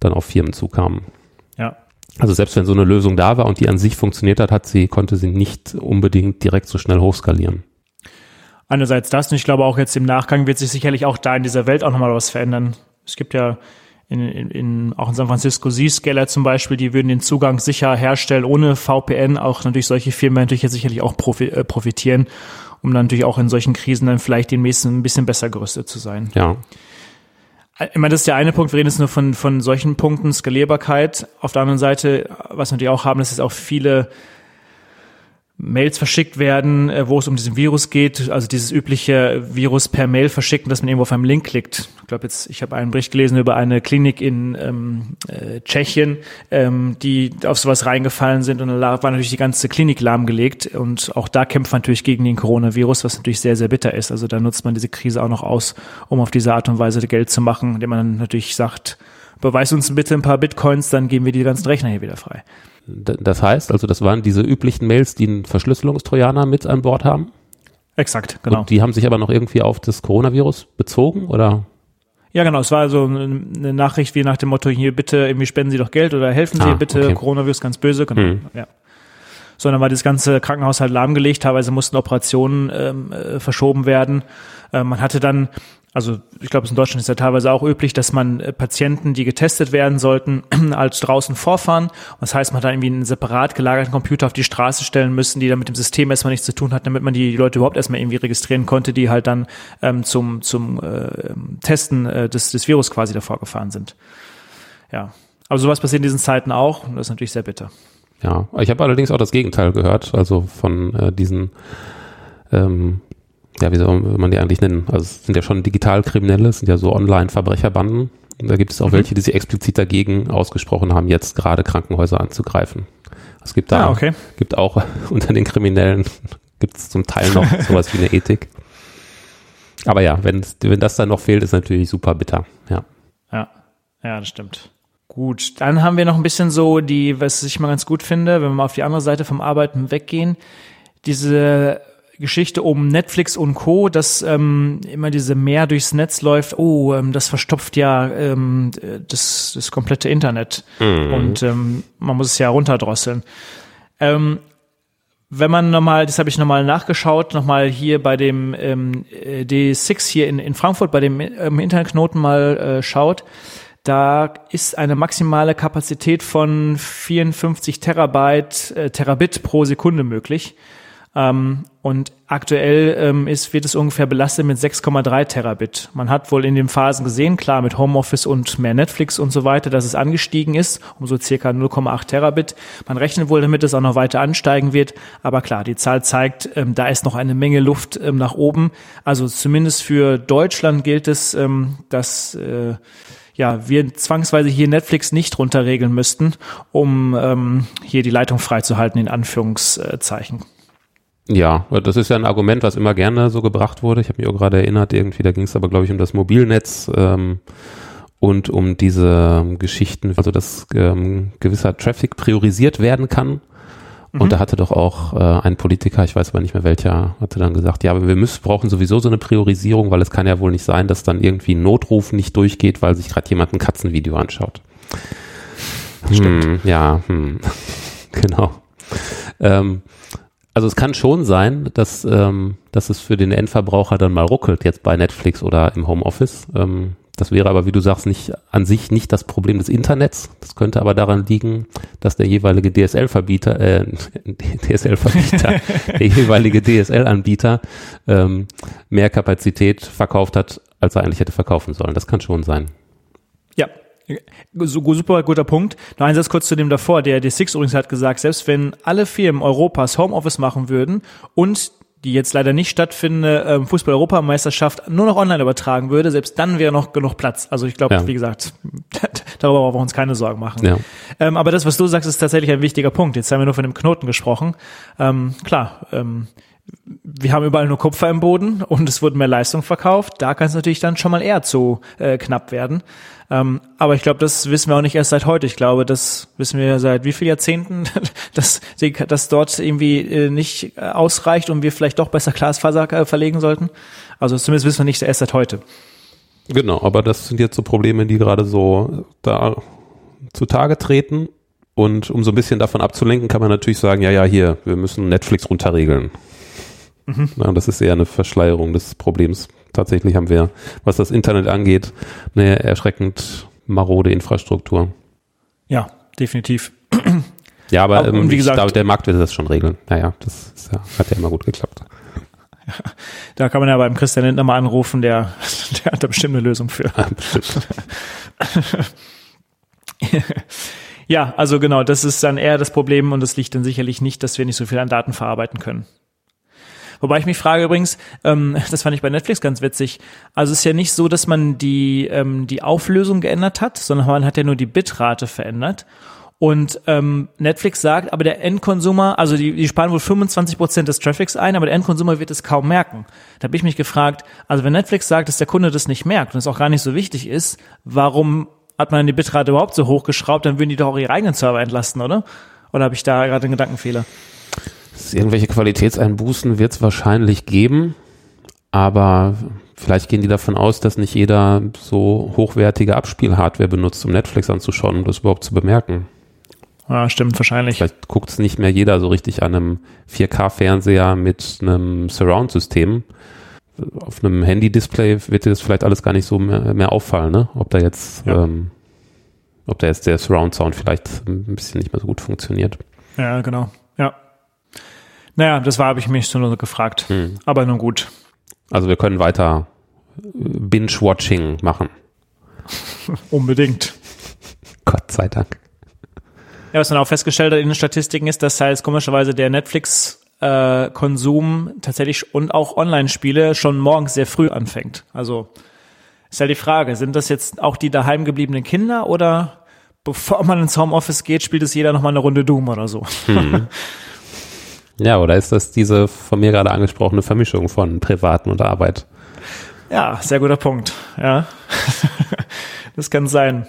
dann auf Firmen zukamen. Ja. Also selbst wenn so eine Lösung da war und die an sich funktioniert hat, hat sie, konnte sie nicht unbedingt direkt so schnell hochskalieren. Einerseits das und ich glaube auch jetzt im Nachgang wird sich sicherlich auch da in dieser Welt auch nochmal was verändern. Es gibt ja in, in, in, auch in San Francisco Zscaler zum Beispiel, die würden den Zugang sicher herstellen ohne VPN. Auch natürlich solche Firmen natürlich jetzt sicherlich auch äh, profitieren, um dann natürlich auch in solchen Krisen dann vielleicht demnächst ein bisschen besser gerüstet zu sein. Ja. Ich meine, das ist der eine Punkt. Wir reden jetzt nur von, von solchen Punkten, Skalierbarkeit. Auf der anderen Seite, was wir natürlich auch haben, das ist auch viele Mails verschickt werden, äh, wo es um diesen Virus geht, also dieses übliche Virus per Mail verschicken, dass man irgendwo auf einen Link klickt. Ich glaube jetzt, ich habe einen Bericht gelesen über eine Klinik in ähm, äh, Tschechien, ähm, die auf sowas reingefallen sind und dann war natürlich die ganze Klinik lahmgelegt und auch da kämpft man natürlich gegen den Coronavirus, was natürlich sehr, sehr bitter ist. Also da nutzt man diese Krise auch noch aus, um auf diese Art und Weise Geld zu machen, indem man dann natürlich sagt, beweis uns bitte ein paar Bitcoins, dann geben wir die ganzen Rechner hier wieder frei. Das heißt, also das waren diese üblichen Mails, die einen Verschlüsselungstrojaner mit an Bord haben? Exakt, genau. Und die haben sich aber noch irgendwie auf das Coronavirus bezogen, oder? Ja, genau. Es war so eine Nachricht wie nach dem Motto, hier bitte irgendwie spenden Sie doch Geld oder helfen Sie ah, bitte, okay. Coronavirus ganz böse. Genau. Hm. Ja. Sondern war das ganze Krankenhaus halt lahmgelegt, teilweise mussten Operationen ähm, äh, verschoben werden. Äh, man hatte dann also ich glaube, in Deutschland ist ja teilweise auch üblich, dass man äh, Patienten, die getestet werden sollten, als draußen vorfahren. Das heißt, man hat dann irgendwie einen separat gelagerten Computer auf die Straße stellen müssen, die dann mit dem System erstmal nichts zu tun hat, damit man die Leute überhaupt erstmal irgendwie registrieren konnte, die halt dann ähm, zum, zum äh, Testen äh, des, des Virus quasi davor gefahren sind. Ja. Aber sowas passiert in diesen Zeiten auch und das ist natürlich sehr bitter. Ja, ich habe allerdings auch das Gegenteil gehört, also von äh, diesen ähm, ja, wie soll man die eigentlich nennen? Also es sind ja schon Digitalkriminelle, es sind ja so Online-Verbrecherbanden. Und da gibt es auch mhm. welche, die sich explizit dagegen ausgesprochen haben, jetzt gerade Krankenhäuser anzugreifen. Es gibt da, ah, okay. gibt auch unter den Kriminellen, gibt es zum Teil noch sowas wie eine Ethik. Aber ja, wenn, wenn das dann noch fehlt, ist natürlich super bitter, ja. Ja, ja, das stimmt. Gut, dann haben wir noch ein bisschen so die, was ich mal ganz gut finde, wenn wir mal auf die andere Seite vom Arbeiten weggehen, diese Geschichte um Netflix und Co., dass ähm, immer diese Mehr durchs Netz läuft, oh, ähm, das verstopft ja ähm, das, das komplette Internet mhm. und ähm, man muss es ja runterdrosseln. Ähm, wenn man nochmal, das habe ich nochmal nachgeschaut, nochmal hier bei dem ähm, D6 hier in, in Frankfurt, bei dem ähm, Internetknoten mal äh, schaut, Da ist eine maximale Kapazität von 54 Terabyte, äh, Terabit pro Sekunde möglich. Ähm, und aktuell ähm, ist, wird es ungefähr belastet mit 6,3 Terabit. Man hat wohl in den Phasen gesehen, klar mit Homeoffice und mehr Netflix und so weiter, dass es angestiegen ist, um so circa 0,8 Terabit. Man rechnet wohl damit, es auch noch weiter ansteigen wird. Aber klar, die Zahl zeigt, ähm, da ist noch eine Menge Luft ähm, nach oben. Also zumindest für Deutschland gilt es, ähm, dass äh, ja, wir zwangsweise hier Netflix nicht runterregeln müssten, um ähm, hier die Leitung freizuhalten, in Anführungszeichen. Ja, das ist ja ein Argument, was immer gerne so gebracht wurde. Ich habe mich auch gerade erinnert, irgendwie, da ging es aber, glaube ich, um das Mobilnetz ähm, und um diese Geschichten, also dass ähm, gewisser Traffic priorisiert werden kann. Und mhm. da hatte doch auch äh, ein Politiker, ich weiß aber nicht mehr welcher, hatte dann gesagt, ja, aber wir müssen, brauchen sowieso so eine Priorisierung, weil es kann ja wohl nicht sein, dass dann irgendwie ein Notruf nicht durchgeht, weil sich gerade jemand ein Katzenvideo anschaut. Stimmt. Hm, ja, hm. genau. Ähm, also es kann schon sein, dass, ähm, dass es für den Endverbraucher dann mal ruckelt, jetzt bei Netflix oder im Homeoffice. Ähm, das wäre aber, wie du sagst, nicht an sich nicht das Problem des Internets. Das könnte aber daran liegen, dass der jeweilige DSL-Verbieter, äh, DSL-Verbieter, der jeweilige DSL-Anbieter ähm, mehr Kapazität verkauft hat, als er eigentlich hätte verkaufen sollen. Das kann schon sein. So, super guter Punkt. Noch ein Satz kurz zu dem davor. Der D6 übrigens hat gesagt, selbst wenn alle Firmen Europas Homeoffice machen würden und die jetzt leider nicht stattfindende ähm, Fußball-Europameisterschaft nur noch online übertragen würde, selbst dann wäre noch genug Platz. Also ich glaube, ja. wie gesagt, darüber brauchen wir uns keine Sorgen machen. Ja. Ähm, aber das, was du sagst, ist tatsächlich ein wichtiger Punkt. Jetzt haben wir nur von dem Knoten gesprochen. Ähm, klar, ähm, wir haben überall nur Kupfer im Boden und es wurde mehr Leistung verkauft. Da kann es natürlich dann schon mal eher zu äh, knapp werden. Ähm, aber ich glaube, das wissen wir auch nicht erst seit heute. Ich glaube, das wissen wir seit wie vielen Jahrzehnten, dass, dass dort irgendwie äh, nicht äh, ausreicht und wir vielleicht doch besser Glasfaser äh, verlegen sollten. Also zumindest wissen wir nicht erst seit heute. Genau, aber das sind jetzt so Probleme, die gerade so da zutage treten. Und um so ein bisschen davon abzulenken, kann man natürlich sagen, ja, ja, hier, wir müssen Netflix runterregeln. Mhm. Ja, das ist eher eine Verschleierung des Problems. Tatsächlich haben wir, was das Internet angeht, eine erschreckend marode Infrastruktur. Ja, definitiv. Ja, aber, aber ähm, wie gesagt, glaube, der Markt wird das schon regeln. Naja, das ja, hat ja immer gut geklappt. Ja, da kann man ja beim Christian Lindner mal anrufen, der, der hat da bestimmt eine Lösung für. Ja, ja, also genau, das ist dann eher das Problem und das liegt dann sicherlich nicht, dass wir nicht so viel an Daten verarbeiten können. Wobei ich mich frage übrigens, ähm, das fand ich bei Netflix ganz witzig. Also es ist ja nicht so, dass man die, ähm, die Auflösung geändert hat, sondern man hat ja nur die Bitrate verändert. Und ähm, Netflix sagt, aber der Endkonsumer, also die, die sparen wohl 25 Prozent des Traffics ein, aber der Endkonsumer wird es kaum merken. Da habe ich mich gefragt, also wenn Netflix sagt, dass der Kunde das nicht merkt und es auch gar nicht so wichtig ist, warum hat man die Bitrate überhaupt so hochgeschraubt? Dann würden die doch auch ihre eigenen Server entlasten, oder? Oder habe ich da gerade einen Gedankenfehler? Irgendwelche Qualitätseinbußen wird es wahrscheinlich geben, aber vielleicht gehen die davon aus, dass nicht jeder so hochwertige Abspielhardware benutzt, um Netflix anzuschauen und um das überhaupt zu bemerken. Ja, stimmt, wahrscheinlich. Vielleicht guckt es nicht mehr jeder so richtig an einem 4K-Fernseher mit einem Surround-System. Auf einem Handy-Display wird dir das vielleicht alles gar nicht so mehr, mehr auffallen, ne? Ob da jetzt, ja. ähm, ob da jetzt der Surround-Sound vielleicht ein bisschen nicht mehr so gut funktioniert. Ja, genau. Ja. Naja, das war, habe ich mich nur gefragt. Hm. Aber nun gut. Also wir können weiter äh, Binge-Watching machen. Unbedingt. Gott sei Dank. Ja, was man auch festgestellt hat in den Statistiken ist, dass halt komischerweise der Netflix-Konsum äh, tatsächlich und auch Online-Spiele schon morgens sehr früh anfängt. Also ist halt die Frage, sind das jetzt auch die daheim gebliebenen Kinder oder bevor man ins Homeoffice geht, spielt es jeder nochmal eine Runde Doom oder so? Hm. Ja, oder ist das diese von mir gerade angesprochene Vermischung von Privaten und Arbeit? Ja, sehr guter Punkt. Ja, das kann sein.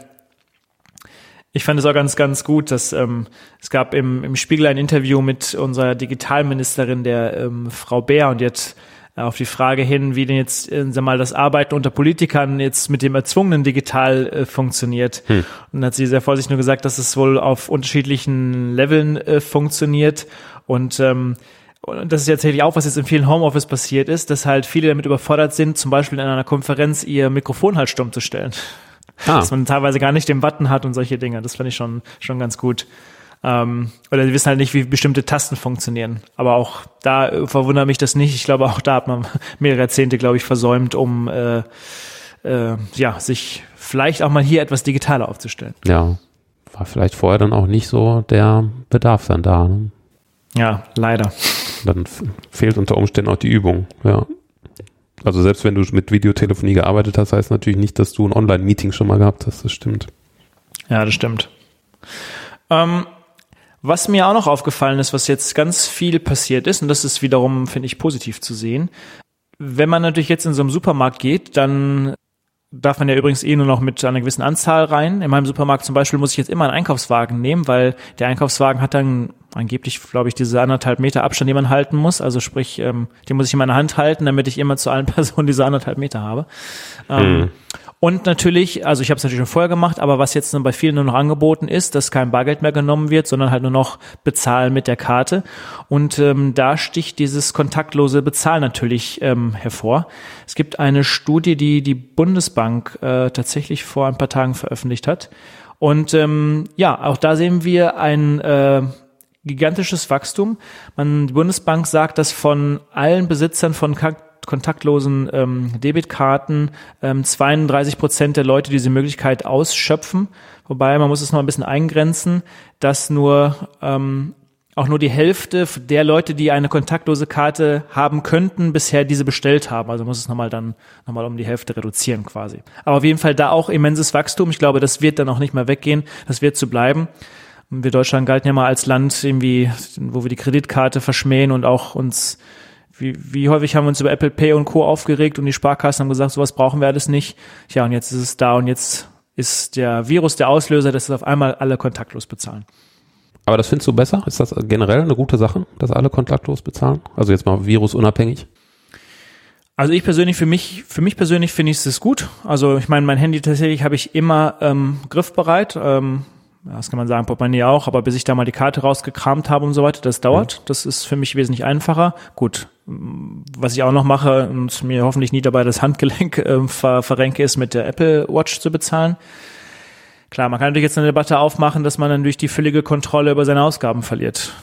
Ich fand es auch ganz, ganz gut, dass ähm, es gab im, im Spiegel ein Interview mit unserer Digitalministerin, der ähm, Frau Bär, und jetzt auf die Frage hin, wie denn jetzt äh, sag mal das Arbeiten unter Politikern jetzt mit dem erzwungenen Digital äh, funktioniert. Hm. Und dann hat sie sehr vorsichtig nur gesagt, dass es wohl auf unterschiedlichen Leveln äh, funktioniert und ähm, und das ist ja tatsächlich auch, was jetzt in vielen Homeoffice passiert ist, dass halt viele damit überfordert sind, zum Beispiel in einer Konferenz ihr Mikrofon halt stumm zu stellen. Ah. Dass man teilweise gar nicht den Button hat und solche Dinge. Das fand ich schon, schon ganz gut. Ähm, oder sie wissen halt nicht, wie bestimmte Tasten funktionieren. Aber auch da verwundert mich das nicht. Ich glaube, auch da hat man mehrere Jahrzehnte, glaube ich, versäumt, um äh, äh, ja, sich vielleicht auch mal hier etwas digitaler aufzustellen. Ja, war vielleicht vorher dann auch nicht so der Bedarf dann da. Ne? Ja, leider. Dann fehlt unter Umständen auch die Übung, ja. Also selbst wenn du mit Videotelefonie gearbeitet hast, heißt natürlich nicht, dass du ein Online-Meeting schon mal gehabt hast. Das stimmt. Ja, das stimmt. Ähm, was mir auch noch aufgefallen ist, was jetzt ganz viel passiert ist, und das ist wiederum, finde ich, positiv zu sehen. Wenn man natürlich jetzt in so einem Supermarkt geht, dann darf man ja übrigens eh nur noch mit einer gewissen Anzahl rein. In meinem Supermarkt zum Beispiel muss ich jetzt immer einen Einkaufswagen nehmen, weil der Einkaufswagen hat dann angeblich, glaube ich, diese anderthalb Meter Abstand, den man halten muss. Also sprich, ähm, den muss ich in meiner Hand halten, damit ich immer zu allen Personen diese anderthalb Meter habe. Ähm, mhm. Und natürlich, also ich habe es natürlich schon vorher gemacht, aber was jetzt bei vielen nur noch angeboten ist, dass kein Bargeld mehr genommen wird, sondern halt nur noch bezahlen mit der Karte. Und ähm, da sticht dieses kontaktlose Bezahlen natürlich ähm, hervor. Es gibt eine Studie, die die Bundesbank äh, tatsächlich vor ein paar Tagen veröffentlicht hat. Und ähm, ja, auch da sehen wir ein äh, gigantisches Wachstum. Man, die Bundesbank sagt, dass von allen Besitzern von kontaktlosen ähm, Debitkarten ähm, 32 Prozent der Leute diese Möglichkeit ausschöpfen. Wobei man muss es noch ein bisschen eingrenzen, dass nur ähm, auch nur die Hälfte der Leute, die eine kontaktlose Karte haben könnten, bisher diese bestellt haben. Also muss es nochmal dann nochmal um die Hälfte reduzieren quasi. Aber auf jeden Fall da auch immenses Wachstum. Ich glaube, das wird dann auch nicht mehr weggehen. Das wird zu bleiben. Wir Deutschland galten ja mal als Land irgendwie, wo wir die Kreditkarte verschmähen und auch uns wie, wie häufig haben wir uns über Apple Pay und Co. aufgeregt und die Sparkassen haben gesagt, sowas brauchen wir alles nicht. Ja, und jetzt ist es da und jetzt ist der Virus der Auslöser, dass es auf einmal alle kontaktlos bezahlen. Aber das findest du besser? Ist das generell eine gute Sache, dass alle kontaktlos bezahlen? Also jetzt mal virusunabhängig? Also ich persönlich, für mich, für mich persönlich finde ich es gut. Also ich meine, mein Handy tatsächlich habe ich immer ähm, griffbereit. Ähm, das kann man sagen, Portemonnaie auch, aber bis ich da mal die Karte rausgekramt habe und so weiter, das dauert. Mhm. Das ist für mich wesentlich einfacher. Gut, was ich auch noch mache und mir hoffentlich nie dabei das Handgelenk äh, ver verrenke, ist mit der Apple Watch zu bezahlen. Klar, man kann natürlich jetzt eine Debatte aufmachen, dass man dann durch die völlige Kontrolle über seine Ausgaben verliert.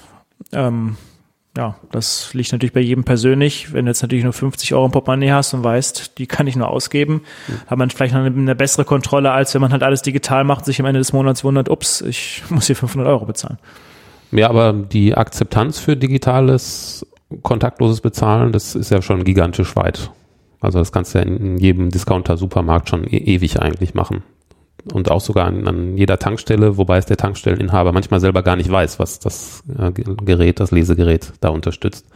Ähm, ja, das liegt natürlich bei jedem persönlich. Wenn du jetzt natürlich nur 50 Euro im Portemonnaie hast und weißt, die kann ich nur ausgeben, mhm. hat man vielleicht noch eine, eine, bessere Kontrolle, als wenn man halt alles digital macht und sich am Ende des Monats wundert, ups, ich muss hier 500 Euro bezahlen. Ja, aber die Akzeptanz für digitales, kontaktloses Bezahlen, das ist ja schon gigantisch weit. Also das kannst du ja in jedem Discounter-Supermarkt schon e ewig eigentlich machen und auch sogar an, an, jeder Tankstelle, wobei es der Tankstelleninhaber manchmal selber gar nicht weiß, was das äh, Gerät, das Lesegerät da unterstützt.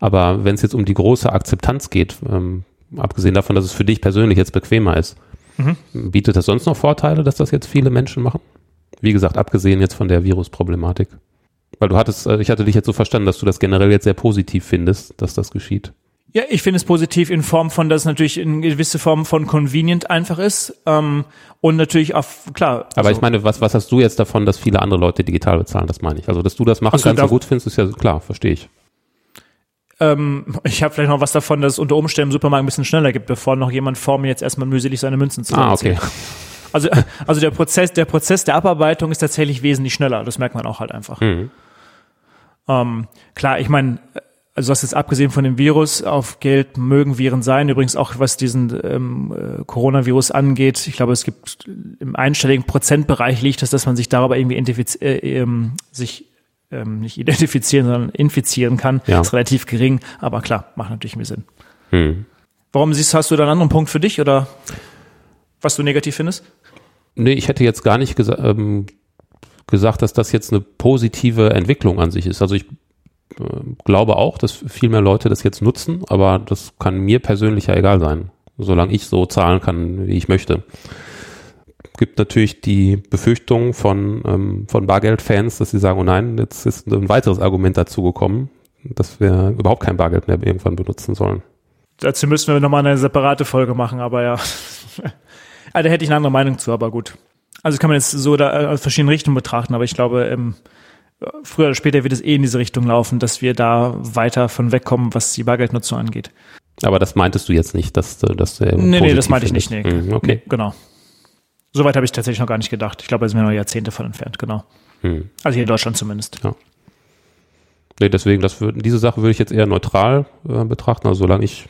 Aber wenn es jetzt um die große Akzeptanz geht, ähm, abgesehen davon, dass es für dich persönlich jetzt bequemer ist, mhm. bietet das sonst noch Vorteile, dass das jetzt viele Menschen machen? Wie gesagt, abgesehen jetzt von der Virusproblematik. Weil du hattest, äh, ich hatte dich jetzt so verstanden, dass du das generell jetzt sehr positiv findest, dass das geschieht. Ja, ich finde es positiv in Form von, dass es natürlich in gewisse Form von convenient einfach ist ähm, und natürlich auch klar. Aber also, ich meine, was was hast du jetzt davon, dass viele andere Leute digital bezahlen? Das meine ich. Also, dass du das machen kannst und gut findest, ist ja klar, verstehe ich. Ähm, ich habe vielleicht noch was davon, dass es unter Umständen im Supermarkt ein bisschen schneller gibt, bevor noch jemand vor mir jetzt erstmal mühselig seine Münzen zu Ah, okay. Also, also der Prozess, der Prozess der Abarbeitung ist tatsächlich wesentlich schneller. Das merkt man auch halt einfach. Mhm. Ähm, klar, ich meine, also das ist abgesehen von dem Virus, auf Geld mögen Viren sein. Übrigens auch was diesen ähm, äh, Coronavirus angeht. Ich glaube, es gibt im einstelligen Prozentbereich liegt es, dass man sich darüber irgendwie äh, ähm, sich ähm, nicht identifizieren, sondern infizieren kann. Ja. Ist relativ gering, aber klar, macht natürlich mehr Sinn. Hm. Warum siehst hast du da einen anderen Punkt für dich oder was du negativ findest? Nee, ich hätte jetzt gar nicht gesa ähm, gesagt, dass das jetzt eine positive Entwicklung an sich ist. Also ich glaube auch, dass viel mehr Leute das jetzt nutzen, aber das kann mir persönlich ja egal sein, solange ich so zahlen kann, wie ich möchte. Gibt natürlich die Befürchtung von, ähm, von Bargeldfans, dass sie sagen, oh nein, jetzt ist ein weiteres Argument dazu gekommen, dass wir überhaupt kein Bargeld mehr irgendwann benutzen sollen. Dazu müssen wir nochmal eine separate Folge machen, aber ja. also, da hätte ich eine andere Meinung zu, aber gut. Also kann man jetzt so da aus verschiedenen Richtungen betrachten, aber ich glaube, ähm, früher oder später wird es eh in diese Richtung laufen, dass wir da weiter von wegkommen, was die Bargeldnutzung angeht. Aber das meintest du jetzt nicht, dass, dass du Nee, nee, das meinte ich nicht. Nee. Hm, okay. Nee, genau. Soweit habe ich tatsächlich noch gar nicht gedacht. Ich glaube, da sind wir noch Jahrzehnte von entfernt, genau. Hm. Also hier in Deutschland zumindest. Ja. Nee, deswegen, das würd, diese Sache würde ich jetzt eher neutral äh, betrachten. Also solange ich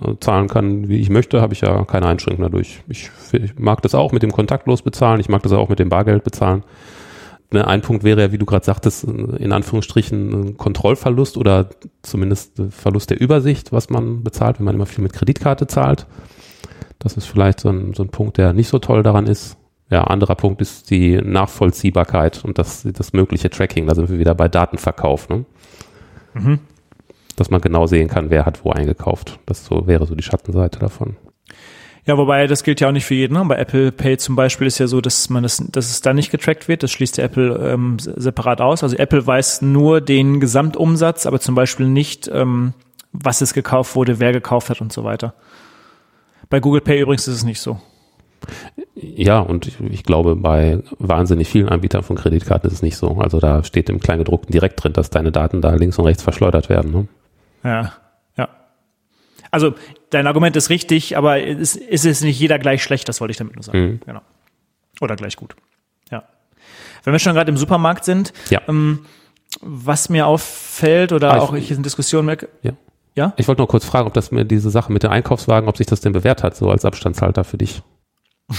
äh, zahlen kann, wie ich möchte, habe ich ja keine Einschränkungen dadurch. Ich, ich, mag das auch mit dem kontaktlos bezahlen, ich mag das auch mit dem Bargeld bezahlen. Ne, ein Punkt wäre ja, wie du gerade sagtest, in Anführungsstrichen ein Kontrollverlust oder zumindest Verlust der Übersicht, was man bezahlt, wenn man immer viel mit Kreditkarte zahlt. Das ist vielleicht so ein, so ein Punkt, der nicht so toll daran ist. Ja, anderer Punkt ist die Nachvollziehbarkeit und das, das mögliche Tracking. Da sind wir wieder bei Datenverkauf. Ne? Mhm. Dass man genau sehen kann, wer hat wo eingekauft. Das so, wäre so die Schattenseite davon. Ja, wobei das gilt ja auch nicht für jeden. Ne? Bei Apple Pay zum Beispiel ist ja so, dass man das, dass es da nicht getrackt wird. Das schließt der Apple ähm, separat aus. Also Apple weiß nur den Gesamtumsatz, aber zum Beispiel nicht, ähm, was es gekauft wurde, wer gekauft hat und so weiter. Bei Google Pay übrigens ist es nicht so. Ja, und ich, ich, glaube, bei wahnsinnig vielen Anbietern von Kreditkarten ist es nicht so. Also da steht im Kleingedruckten direkt drin, dass deine Daten da links und rechts verschleudert werden. Ne? Ja, ja. Also dein Argument ist richtig, aber es ist nicht jeder gleich schlecht, das wollte ich damit nur sagen. Mhm. Genau. Oder gleich gut. Ja. Wenn wir schon gerade im Supermarkt sind, ja. ähm, was mir auffällt oder ah, auch ich in Diskussionen merke, ja. Ja? Ich wollte nur kurz fragen, ob das mir diese Sache mit dem Einkaufswagen, ob sich das denn bewährt hat, so als Abstandshalter für dich.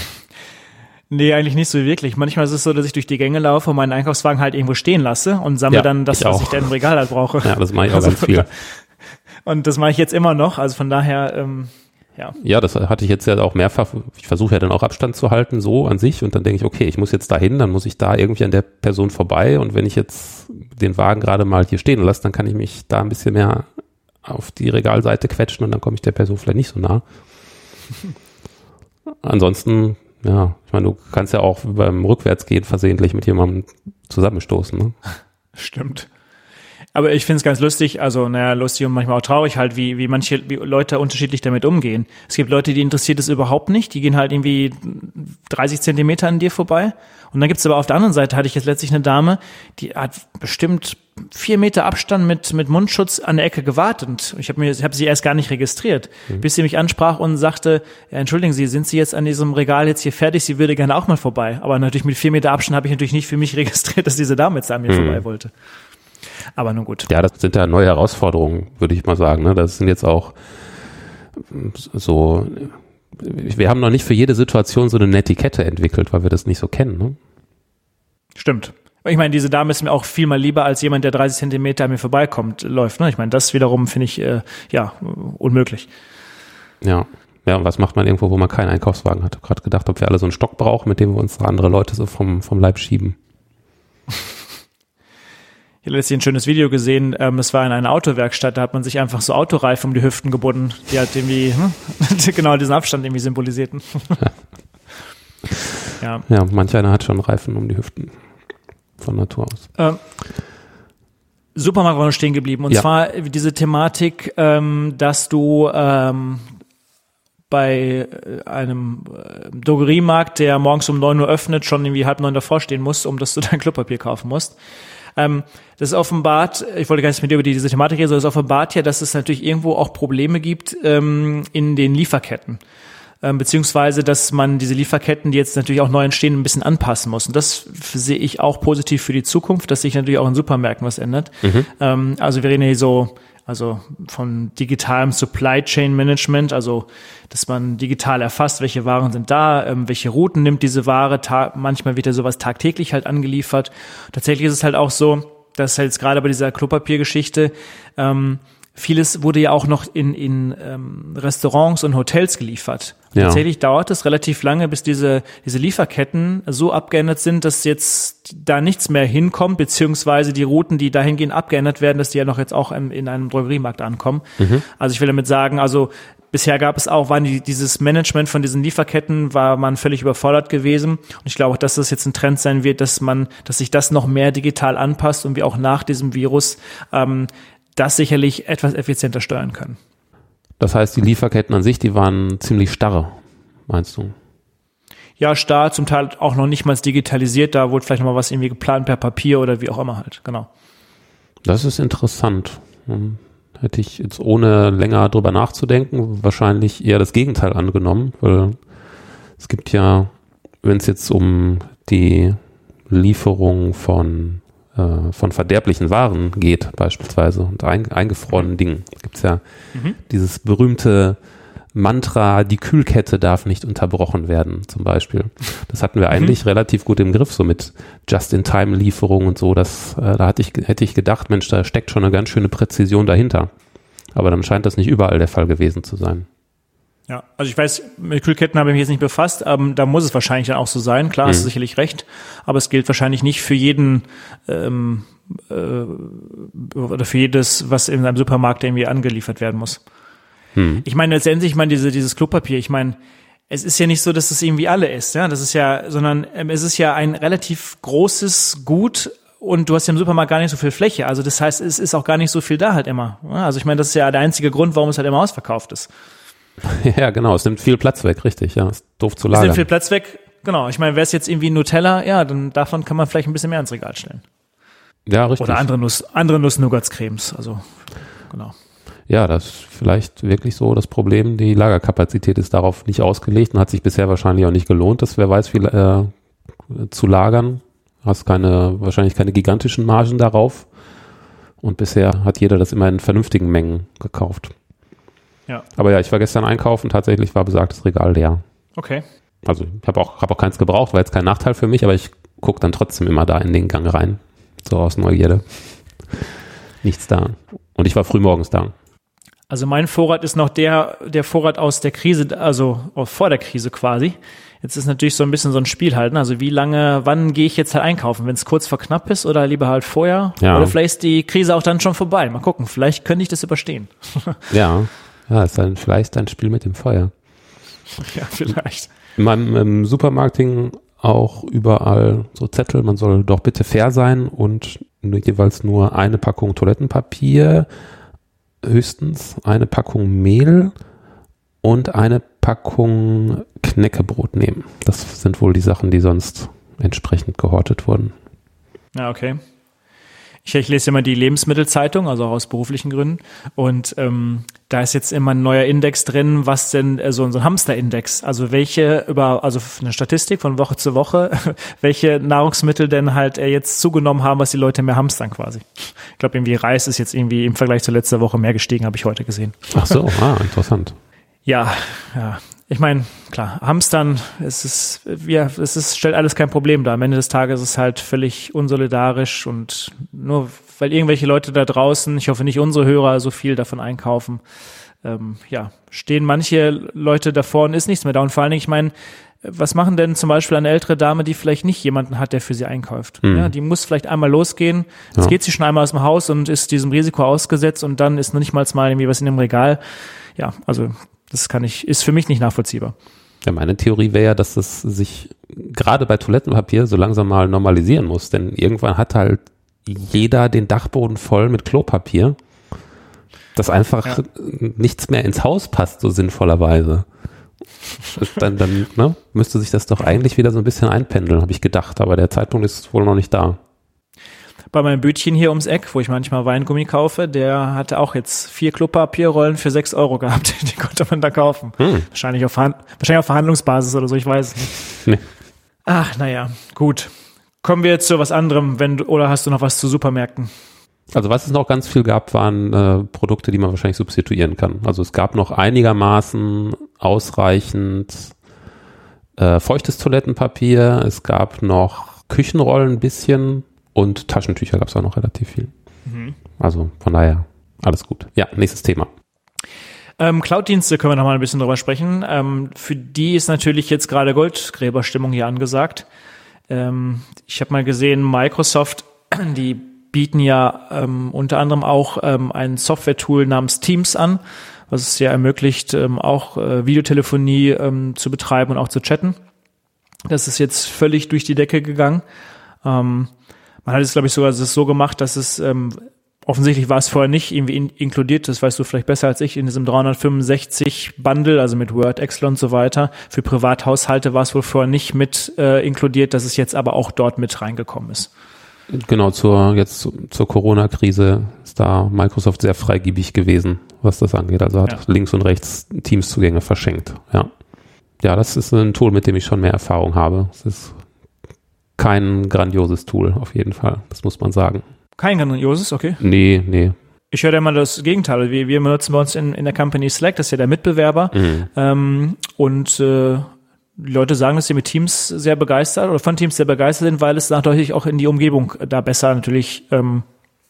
Nee, eigentlich nicht so wirklich. Manchmal ist es so, dass ich durch die Gänge laufe und meinen Einkaufswagen halt irgendwo stehen lasse und sammle ja, dann das, ich was ich dann im Regal halt brauche. Ja, das mache ich auch also ganz viel. Und das mache ich jetzt immer noch. Also von daher, ähm, ja. Ja, das hatte ich jetzt ja auch mehrfach. Ich versuche ja dann auch Abstand zu halten, so an sich. Und dann denke ich, okay, ich muss jetzt dahin, dann muss ich da irgendwie an der Person vorbei. Und wenn ich jetzt den Wagen gerade mal hier stehen lasse, dann kann ich mich da ein bisschen mehr auf die Regalseite quetschen und dann komme ich der Person vielleicht nicht so nah. Ansonsten ja, ich meine, du kannst ja auch beim Rückwärtsgehen versehentlich mit jemandem zusammenstoßen. Ne? Stimmt. Aber ich finde es ganz lustig, also naja, lustig und manchmal auch traurig halt, wie, wie manche wie Leute unterschiedlich damit umgehen. Es gibt Leute, die interessiert es überhaupt nicht, die gehen halt irgendwie 30 Zentimeter an dir vorbei. Und dann gibt's aber auf der anderen Seite, hatte ich jetzt letztlich eine Dame, die hat bestimmt vier Meter Abstand mit, mit Mundschutz an der Ecke gewartet. Und ich habe mir, ich habe sie erst gar nicht registriert, mhm. bis sie mich ansprach und sagte, ja, entschuldigen Sie, sind Sie jetzt an diesem Regal jetzt hier fertig? Sie würde gerne auch mal vorbei. Aber natürlich mit vier Meter Abstand habe ich natürlich nicht für mich registriert, dass diese Dame jetzt an mir mhm. vorbei wollte. Aber nun gut. Ja, das sind ja neue Herausforderungen, würde ich mal sagen. Ne? Das sind jetzt auch so, wir haben noch nicht für jede Situation so eine Netiquette entwickelt, weil wir das nicht so kennen. Ne? Stimmt. Ich meine, diese Dame ist mir auch viel mal lieber als jemand, der 30 Zentimeter an mir vorbeikommt, läuft. Ne? Ich meine, das wiederum finde ich äh, ja unmöglich. Ja. Ja, und was macht man irgendwo, wo man keinen Einkaufswagen hat? Ich habe gerade gedacht, ob wir alle so einen Stock brauchen, mit dem wir uns andere Leute so vom, vom Leib schieben. Ich habe letztens ein schönes Video gesehen, ähm, es war in einer Autowerkstatt, da hat man sich einfach so Autoreifen um die Hüften gebunden, die halt irgendwie hm, genau diesen Abstand irgendwie symbolisierten. ja. ja, manch einer hat schon Reifen um die Hüften von Natur aus. Ähm, Supermarkt war noch stehen geblieben. Und ja. zwar diese Thematik, ähm, dass du ähm, bei äh, einem äh, Drogeriemarkt, der morgens um neun Uhr öffnet, schon irgendwie halb neun davor stehen musst, um dass du dein Klopapier kaufen musst. Ähm, das offenbart, ich wollte gar nicht mit dir über diese Thematik reden, sondern es offenbart ja, dass es natürlich irgendwo auch Probleme gibt ähm, in den Lieferketten ähm, beziehungsweise dass man diese Lieferketten, die jetzt natürlich auch neu entstehen, ein bisschen anpassen muss. Und das sehe ich auch positiv für die Zukunft, dass sich natürlich auch in Supermärkten was ändert. Mhm. Ähm, also wir reden hier so also von digitalem Supply Chain Management, also dass man digital erfasst, welche Waren sind da, ähm, welche Routen nimmt diese Ware, manchmal wird ja sowas tagtäglich halt angeliefert. Tatsächlich ist es halt auch so, dass halt gerade bei dieser Klopapiergeschichte ähm, vieles wurde ja auch noch in, in ähm, Restaurants und Hotels geliefert. Ja. Tatsächlich dauert es relativ lange, bis diese, diese Lieferketten so abgeändert sind, dass jetzt da nichts mehr hinkommt, beziehungsweise die Routen, die dahin gehen, abgeändert werden, dass die ja noch jetzt auch in, in einem Drogeriemarkt ankommen. Mhm. Also ich will damit sagen, also bisher gab es auch, waren die, dieses Management von diesen Lieferketten, war man völlig überfordert gewesen. Und ich glaube auch, dass das jetzt ein Trend sein wird, dass man, dass sich das noch mehr digital anpasst und wir auch nach diesem Virus ähm, das sicherlich etwas effizienter steuern können. Das heißt, die Lieferketten an sich, die waren ziemlich starre, meinst du? Ja, starr, zum Teil auch noch nicht mal digitalisiert, da wurde vielleicht noch mal was irgendwie geplant per Papier oder wie auch immer halt, genau. Das ist interessant. Hm, hätte ich jetzt ohne länger drüber nachzudenken wahrscheinlich eher das Gegenteil angenommen, weil es gibt ja wenn es jetzt um die Lieferung von, äh, von verderblichen Waren geht, beispielsweise, und ein, eingefrorenen Dingen, gibt es ja mhm. dieses berühmte Mantra, die Kühlkette darf nicht unterbrochen werden, zum Beispiel. Das hatten wir mhm. eigentlich relativ gut im Griff, so mit Just-in-Time-Lieferung und so. Das, äh, da hatte ich, hätte ich gedacht, Mensch, da steckt schon eine ganz schöne Präzision dahinter. Aber dann scheint das nicht überall der Fall gewesen zu sein. Ja, also ich weiß, mit Kühlketten habe ich mich jetzt nicht befasst, aber da muss es wahrscheinlich dann auch so sein. Klar, mhm. hast du sicherlich recht, aber es gilt wahrscheinlich nicht für jeden ähm, äh, oder für jedes, was in einem Supermarkt irgendwie angeliefert werden muss. Hm. Ich meine, letztendlich, ich meine, diese, dieses Klopapier, ich meine, es ist ja nicht so, dass es irgendwie alle ist, ja. Das ist ja, sondern ähm, es ist ja ein relativ großes Gut und du hast ja im Supermarkt gar nicht so viel Fläche. Also das heißt, es ist auch gar nicht so viel da halt immer. Also ich meine, das ist ja der einzige Grund, warum es halt immer ausverkauft ist. Ja, genau. Es nimmt viel Platz weg, richtig. Ja, ist doof zu lagern. Es nimmt viel Platz weg. Genau. Ich meine, wäre es jetzt irgendwie Nutella, ja, dann davon kann man vielleicht ein bisschen mehr ins Regal stellen. Ja, richtig. Oder andere Nuss, andere Nuss-Nougatscremes. Also, genau ja, das ist vielleicht wirklich so das Problem. Die Lagerkapazität ist darauf nicht ausgelegt und hat sich bisher wahrscheinlich auch nicht gelohnt, das wer weiß viel äh, zu lagern. Hast keine, wahrscheinlich keine gigantischen Margen darauf. Und bisher hat jeder das immer in vernünftigen Mengen gekauft. Ja. Aber ja, ich war gestern einkaufen, tatsächlich war besagtes Regal leer. Okay. Also ich habe auch, hab auch keins gebraucht, war jetzt kein Nachteil für mich, aber ich gucke dann trotzdem immer da in den Gang rein. So aus Neugierde. Nichts da. Und ich war früh morgens da. Also mein Vorrat ist noch der, der Vorrat aus der Krise, also vor der Krise quasi. Jetzt ist natürlich so ein bisschen so ein Spiel halt. Ne? Also wie lange, wann gehe ich jetzt halt einkaufen? Wenn es kurz vor knapp ist oder lieber halt vorher? Ja. Oder vielleicht ist die Krise auch dann schon vorbei. Mal gucken, vielleicht könnte ich das überstehen. ja, ja, ist dann vielleicht ein Spiel mit dem Feuer. Ja, vielleicht. In meinem im Supermarketing auch überall so Zettel, man soll doch bitte fair sein und jeweils nur eine Packung Toilettenpapier höchstens eine Packung Mehl und eine Packung Knäckebrot nehmen. Das sind wohl die Sachen, die sonst entsprechend gehortet wurden. Ja, okay. Ich, ich lese immer die Lebensmittelzeitung, also auch aus beruflichen Gründen. Und ähm, da ist jetzt immer ein neuer Index drin, was denn äh, so, so ein Hamster-Index, also welche über, also eine Statistik von Woche zu Woche, welche Nahrungsmittel denn halt äh, jetzt zugenommen haben, was die Leute mehr hamstern quasi. Ich glaube, irgendwie Reis ist jetzt irgendwie im Vergleich zur letzten Woche mehr gestiegen, habe ich heute gesehen. Ach so, ah, interessant. Ja, ja. Ich meine, klar, Hamstern, es ist, ja, es ist, stellt alles kein Problem dar. Am Ende des Tages ist es halt völlig unsolidarisch und nur weil irgendwelche Leute da draußen, ich hoffe nicht unsere Hörer, so viel davon einkaufen, ähm, ja, stehen manche Leute davor und ist nichts mehr da. Und vor allen Dingen, ich meine, was machen denn zum Beispiel eine ältere Dame, die vielleicht nicht jemanden hat, der für sie einkauft? Mhm. Ja, die muss vielleicht einmal losgehen. Jetzt ja. geht sie schon einmal aus dem Haus und ist diesem Risiko ausgesetzt und dann ist noch nicht mal mal irgendwie was in dem Regal. Ja, also das kann ich, ist für mich nicht nachvollziehbar. Ja, meine Theorie wäre ja, dass es sich gerade bei Toilettenpapier so langsam mal normalisieren muss, denn irgendwann hat halt jeder den Dachboden voll mit Klopapier, dass einfach ja. nichts mehr ins Haus passt, so sinnvollerweise. Dann, dann ne, müsste sich das doch eigentlich wieder so ein bisschen einpendeln, habe ich gedacht, aber der Zeitpunkt ist wohl noch nicht da bei meinem Bütchen hier ums Eck, wo ich manchmal Weingummi kaufe, der hatte auch jetzt vier Klopapierrollen für sechs Euro gehabt. Die konnte man da kaufen. Hm. Wahrscheinlich, auf wahrscheinlich auf Verhandlungsbasis oder so, ich weiß nicht. Nee. Ach, naja, gut. Kommen wir jetzt zu was anderem, wenn du, oder hast du noch was zu Supermärkten? Also was es noch ganz viel gab, waren äh, Produkte, die man wahrscheinlich substituieren kann. Also es gab noch einigermaßen ausreichend äh, feuchtes Toilettenpapier, es gab noch Küchenrollen ein bisschen, und Taschentücher gab es auch noch relativ viel. Mhm. Also von daher, alles gut. Ja, nächstes Thema. Ähm, Cloud-Dienste können wir noch mal ein bisschen drüber sprechen. Ähm, für die ist natürlich jetzt gerade Goldgräberstimmung hier angesagt. Ähm, ich habe mal gesehen, Microsoft, die bieten ja ähm, unter anderem auch ähm, ein Software-Tool namens Teams an, was es ja ermöglicht, ähm, auch äh, Videotelefonie ähm, zu betreiben und auch zu chatten. Das ist jetzt völlig durch die Decke gegangen. Ähm, man hat es, glaube ich, sogar so gemacht, dass es ähm, offensichtlich war es vorher nicht irgendwie in, inkludiert, das weißt du vielleicht besser als ich, in diesem 365 Bundle, also mit Word, Excel und so weiter. Für Privathaushalte war es wohl vorher nicht mit äh, inkludiert, dass es jetzt aber auch dort mit reingekommen ist. Genau, zur, jetzt zur Corona-Krise ist da Microsoft sehr freigiebig gewesen, was das angeht. Also hat ja. links und rechts Teams-Zugänge verschenkt, ja. ja, das ist ein Tool, mit dem ich schon mehr Erfahrung habe. Es ist kein grandioses Tool, auf jeden Fall. Das muss man sagen. Kein grandioses, okay. Nee, nee. Ich höre ja immer das Gegenteil. Wir, wir benutzen bei uns in, in der Company Slack, das ist ja der Mitbewerber. Mhm. Ähm, und äh, die Leute sagen, dass sie mit Teams sehr begeistert oder von Teams sehr begeistert sind, weil es natürlich auch in die Umgebung da besser natürlich, ähm,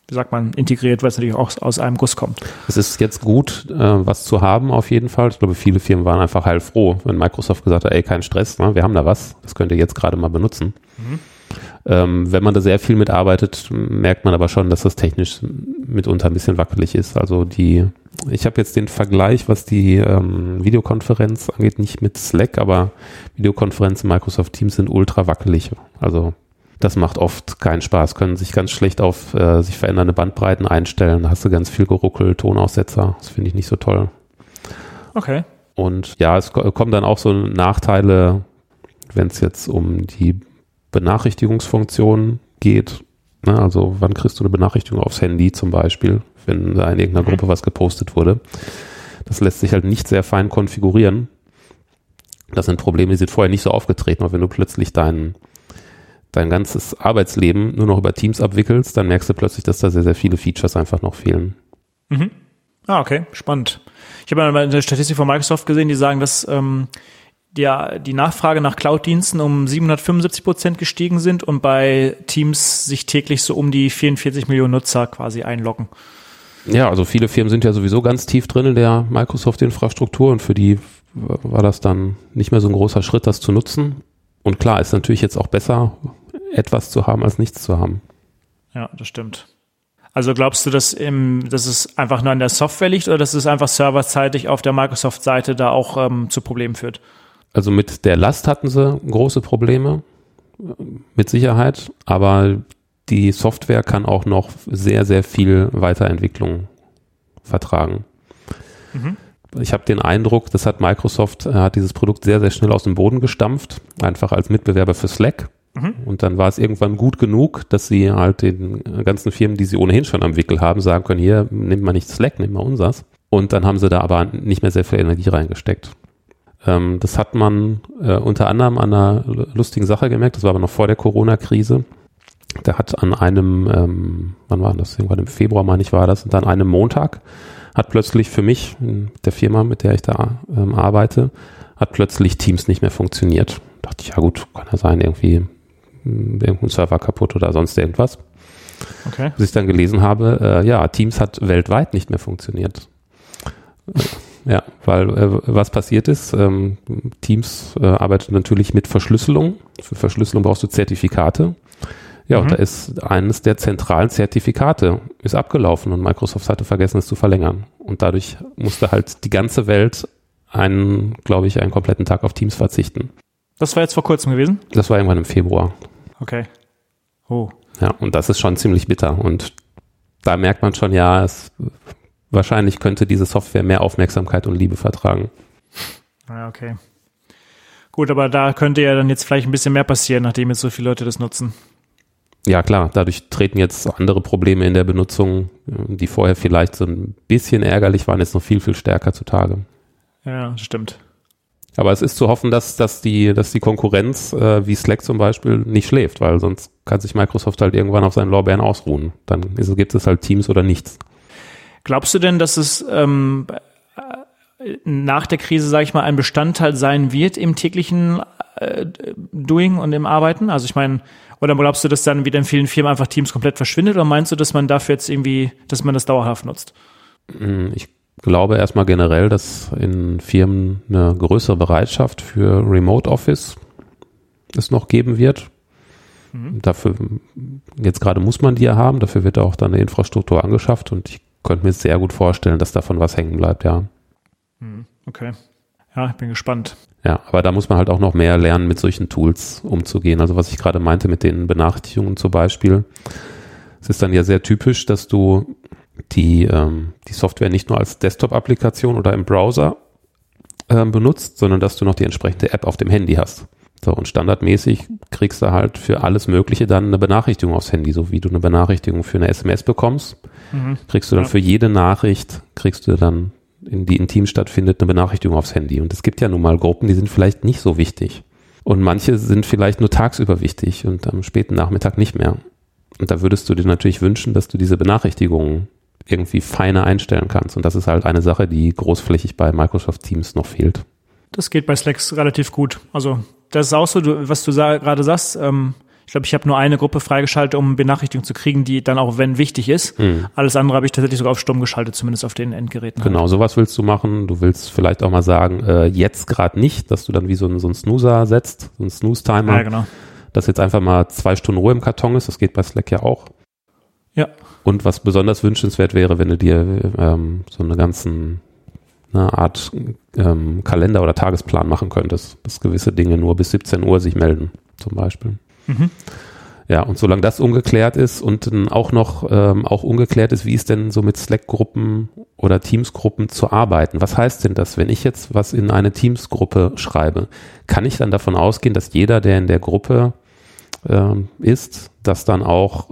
wie sagt man, integriert, weil es natürlich auch aus einem Guss kommt. Es ist jetzt gut, äh, was zu haben auf jeden Fall. Ich glaube, viele Firmen waren einfach heilfroh, wenn Microsoft gesagt hat, ey, kein Stress, ne? wir haben da was, das könnt ihr jetzt gerade mal benutzen. Mhm. Ähm, wenn man da sehr viel mitarbeitet, merkt man aber schon, dass das technisch mitunter ein bisschen wackelig ist. Also die, ich habe jetzt den Vergleich, was die ähm, Videokonferenz angeht, nicht mit Slack, aber Videokonferenzen Microsoft Teams sind ultra wackelig. Also das macht oft keinen Spaß, können sich ganz schlecht auf äh, sich verändernde Bandbreiten einstellen. Da hast du ganz viel Geruckel, Tonaussetzer. Das finde ich nicht so toll. Okay. Und ja, es kommen dann auch so Nachteile, wenn es jetzt um die Benachrichtigungsfunktion geht. Ne? Also wann kriegst du eine Benachrichtigung aufs Handy zum Beispiel, wenn da in irgendeiner mhm. Gruppe was gepostet wurde. Das lässt sich halt nicht sehr fein konfigurieren. Das sind Probleme, die sind vorher nicht so aufgetreten, aber wenn du plötzlich dein, dein ganzes Arbeitsleben nur noch über Teams abwickelst, dann merkst du plötzlich, dass da sehr, sehr viele Features einfach noch fehlen. Mhm. Ah, okay, spannend. Ich habe mal eine Statistik von Microsoft gesehen, die sagen, dass ähm, der, die Nachfrage nach Cloud-Diensten um 775 Prozent gestiegen sind und bei Teams sich täglich so um die 44 Millionen Nutzer quasi einloggen. Ja, also viele Firmen sind ja sowieso ganz tief drin in der Microsoft-Infrastruktur und für die war das dann nicht mehr so ein großer Schritt, das zu nutzen. Und klar, ist natürlich jetzt auch besser, etwas zu haben, als nichts zu haben. Ja, das stimmt. Also glaubst du, dass, im, dass es einfach nur an der Software liegt oder dass es einfach serverseitig auf der Microsoft-Seite da auch ähm, zu Problemen führt? Also mit der Last hatten sie große Probleme, mit Sicherheit, aber die Software kann auch noch sehr, sehr viel Weiterentwicklung vertragen. Mhm. Ich habe den Eindruck, das hat Microsoft, äh, hat dieses Produkt sehr, sehr schnell aus dem Boden gestampft, einfach als Mitbewerber für Slack. Mhm. Und dann war es irgendwann gut genug, dass sie halt den ganzen Firmen, die sie ohnehin schon am Wickel haben, sagen können, hier, nimm mal nicht Slack, nimm mal unsers. Und dann haben sie da aber nicht mehr sehr viel Energie reingesteckt. Ähm, das hat man äh, unter anderem an einer lustigen Sache gemerkt, das war aber noch vor der Corona-Krise. Der hat an einem, ähm, wann war das? Irgendwann im Februar, meine ich, war das, und an einem Montag hat plötzlich für mich, der Firma, mit der ich da ähm, arbeite, hat plötzlich Teams nicht mehr funktioniert. Da dachte ich, ja gut, kann ja sein, irgendwie hm, irgendein Server kaputt oder sonst irgendwas. Okay. Bis ich dann gelesen habe, äh, ja, Teams hat weltweit nicht mehr funktioniert. Ja, weil äh, was passiert ist, ähm, Teams äh, arbeitet natürlich mit Verschlüsselung. Für Verschlüsselung brauchst du Zertifikate. Ja, mhm. und da ist eines der zentralen Zertifikate ist abgelaufen und Microsoft hatte vergessen, es zu verlängern. Und dadurch musste halt die ganze Welt einen, glaube ich, einen kompletten Tag auf Teams verzichten. Das war jetzt vor kurzem gewesen? Das war irgendwann im Februar. Okay. Oh. Ja, und das ist schon ziemlich bitter. Und da merkt man schon, ja, es wahrscheinlich könnte diese Software mehr Aufmerksamkeit und Liebe vertragen. Ja, okay. Gut, aber da könnte ja dann jetzt vielleicht ein bisschen mehr passieren, nachdem jetzt so viele Leute das nutzen. Ja, klar, dadurch treten jetzt andere Probleme in der Benutzung, die vorher vielleicht so ein bisschen ärgerlich waren, jetzt noch viel, viel stärker zutage. Ja, stimmt. Aber es ist zu hoffen, dass, dass, die, dass die Konkurrenz, äh, wie Slack zum Beispiel, nicht schläft, weil sonst kann sich Microsoft halt irgendwann auf seinen Lorbeeren ausruhen. Dann gibt es halt Teams oder nichts. Glaubst du denn, dass es ähm, nach der Krise, sage ich mal, ein Bestandteil sein wird im täglichen äh, Doing und im Arbeiten? Also ich meine, oder glaubst du, dass dann wieder in vielen Firmen einfach Teams komplett verschwindet? Oder meinst du, dass man dafür jetzt irgendwie, dass man das dauerhaft nutzt? Hm, ich glaube erstmal generell, dass in Firmen eine größere Bereitschaft für Remote Office es noch geben wird. Mhm. Dafür, jetzt gerade muss man die ja haben, dafür wird auch dann eine Infrastruktur angeschafft und ich könnte mir sehr gut vorstellen, dass davon was hängen bleibt, ja. Hm, okay. Ja, ich bin gespannt. Ja, aber da muss man halt auch noch mehr lernen, mit solchen Tools umzugehen. Also was ich gerade meinte mit den Benachrichtigungen zum Beispiel. Es ist dann ja sehr typisch, dass du die, ähm, die Software nicht nur als Desktop-Applikation oder im Browser ähm, benutzt, sondern dass du noch die entsprechende App auf dem Handy hast. So, und standardmäßig kriegst du halt für alles Mögliche dann eine Benachrichtigung aufs Handy, so wie du eine Benachrichtigung für eine SMS bekommst, mhm. kriegst du dann ja. für jede Nachricht, kriegst du dann in die in Team stattfindet, eine Benachrichtigung aufs Handy. Und es gibt ja nun mal Gruppen, die sind vielleicht nicht so wichtig. Und manche sind vielleicht nur tagsüber wichtig und am späten Nachmittag nicht mehr. Und da würdest du dir natürlich wünschen, dass du diese Benachrichtigungen irgendwie feiner einstellen kannst. Und das ist halt eine Sache, die großflächig bei Microsoft Teams noch fehlt. Das geht bei Slack relativ gut. Also das ist auch so, was du gerade sagst. Ähm, ich glaube, ich habe nur eine Gruppe freigeschaltet, um Benachrichtigungen zu kriegen, die dann auch, wenn wichtig ist. Mhm. Alles andere habe ich tatsächlich sogar auf Stumm geschaltet, zumindest auf den Endgeräten. Genau, halt. sowas willst du machen. Du willst vielleicht auch mal sagen, äh, jetzt gerade nicht, dass du dann wie so ein, so ein Snoozer setzt, so ein Snooze-Timer. Ja, genau. Dass jetzt einfach mal zwei Stunden Ruhe im Karton ist. Das geht bei Slack ja auch. Ja. Und was besonders wünschenswert wäre, wenn du dir ähm, so eine ganzen eine Art ähm, Kalender oder Tagesplan machen könntest, dass gewisse Dinge nur bis 17 Uhr sich melden, zum Beispiel. Mhm. Ja, und solange das ungeklärt ist und dann auch noch ähm, auch ungeklärt ist, wie ist denn so mit Slack-Gruppen oder Teams-Gruppen zu arbeiten? Was heißt denn das, wenn ich jetzt was in eine Teams-Gruppe schreibe? Kann ich dann davon ausgehen, dass jeder, der in der Gruppe ähm, ist, das dann auch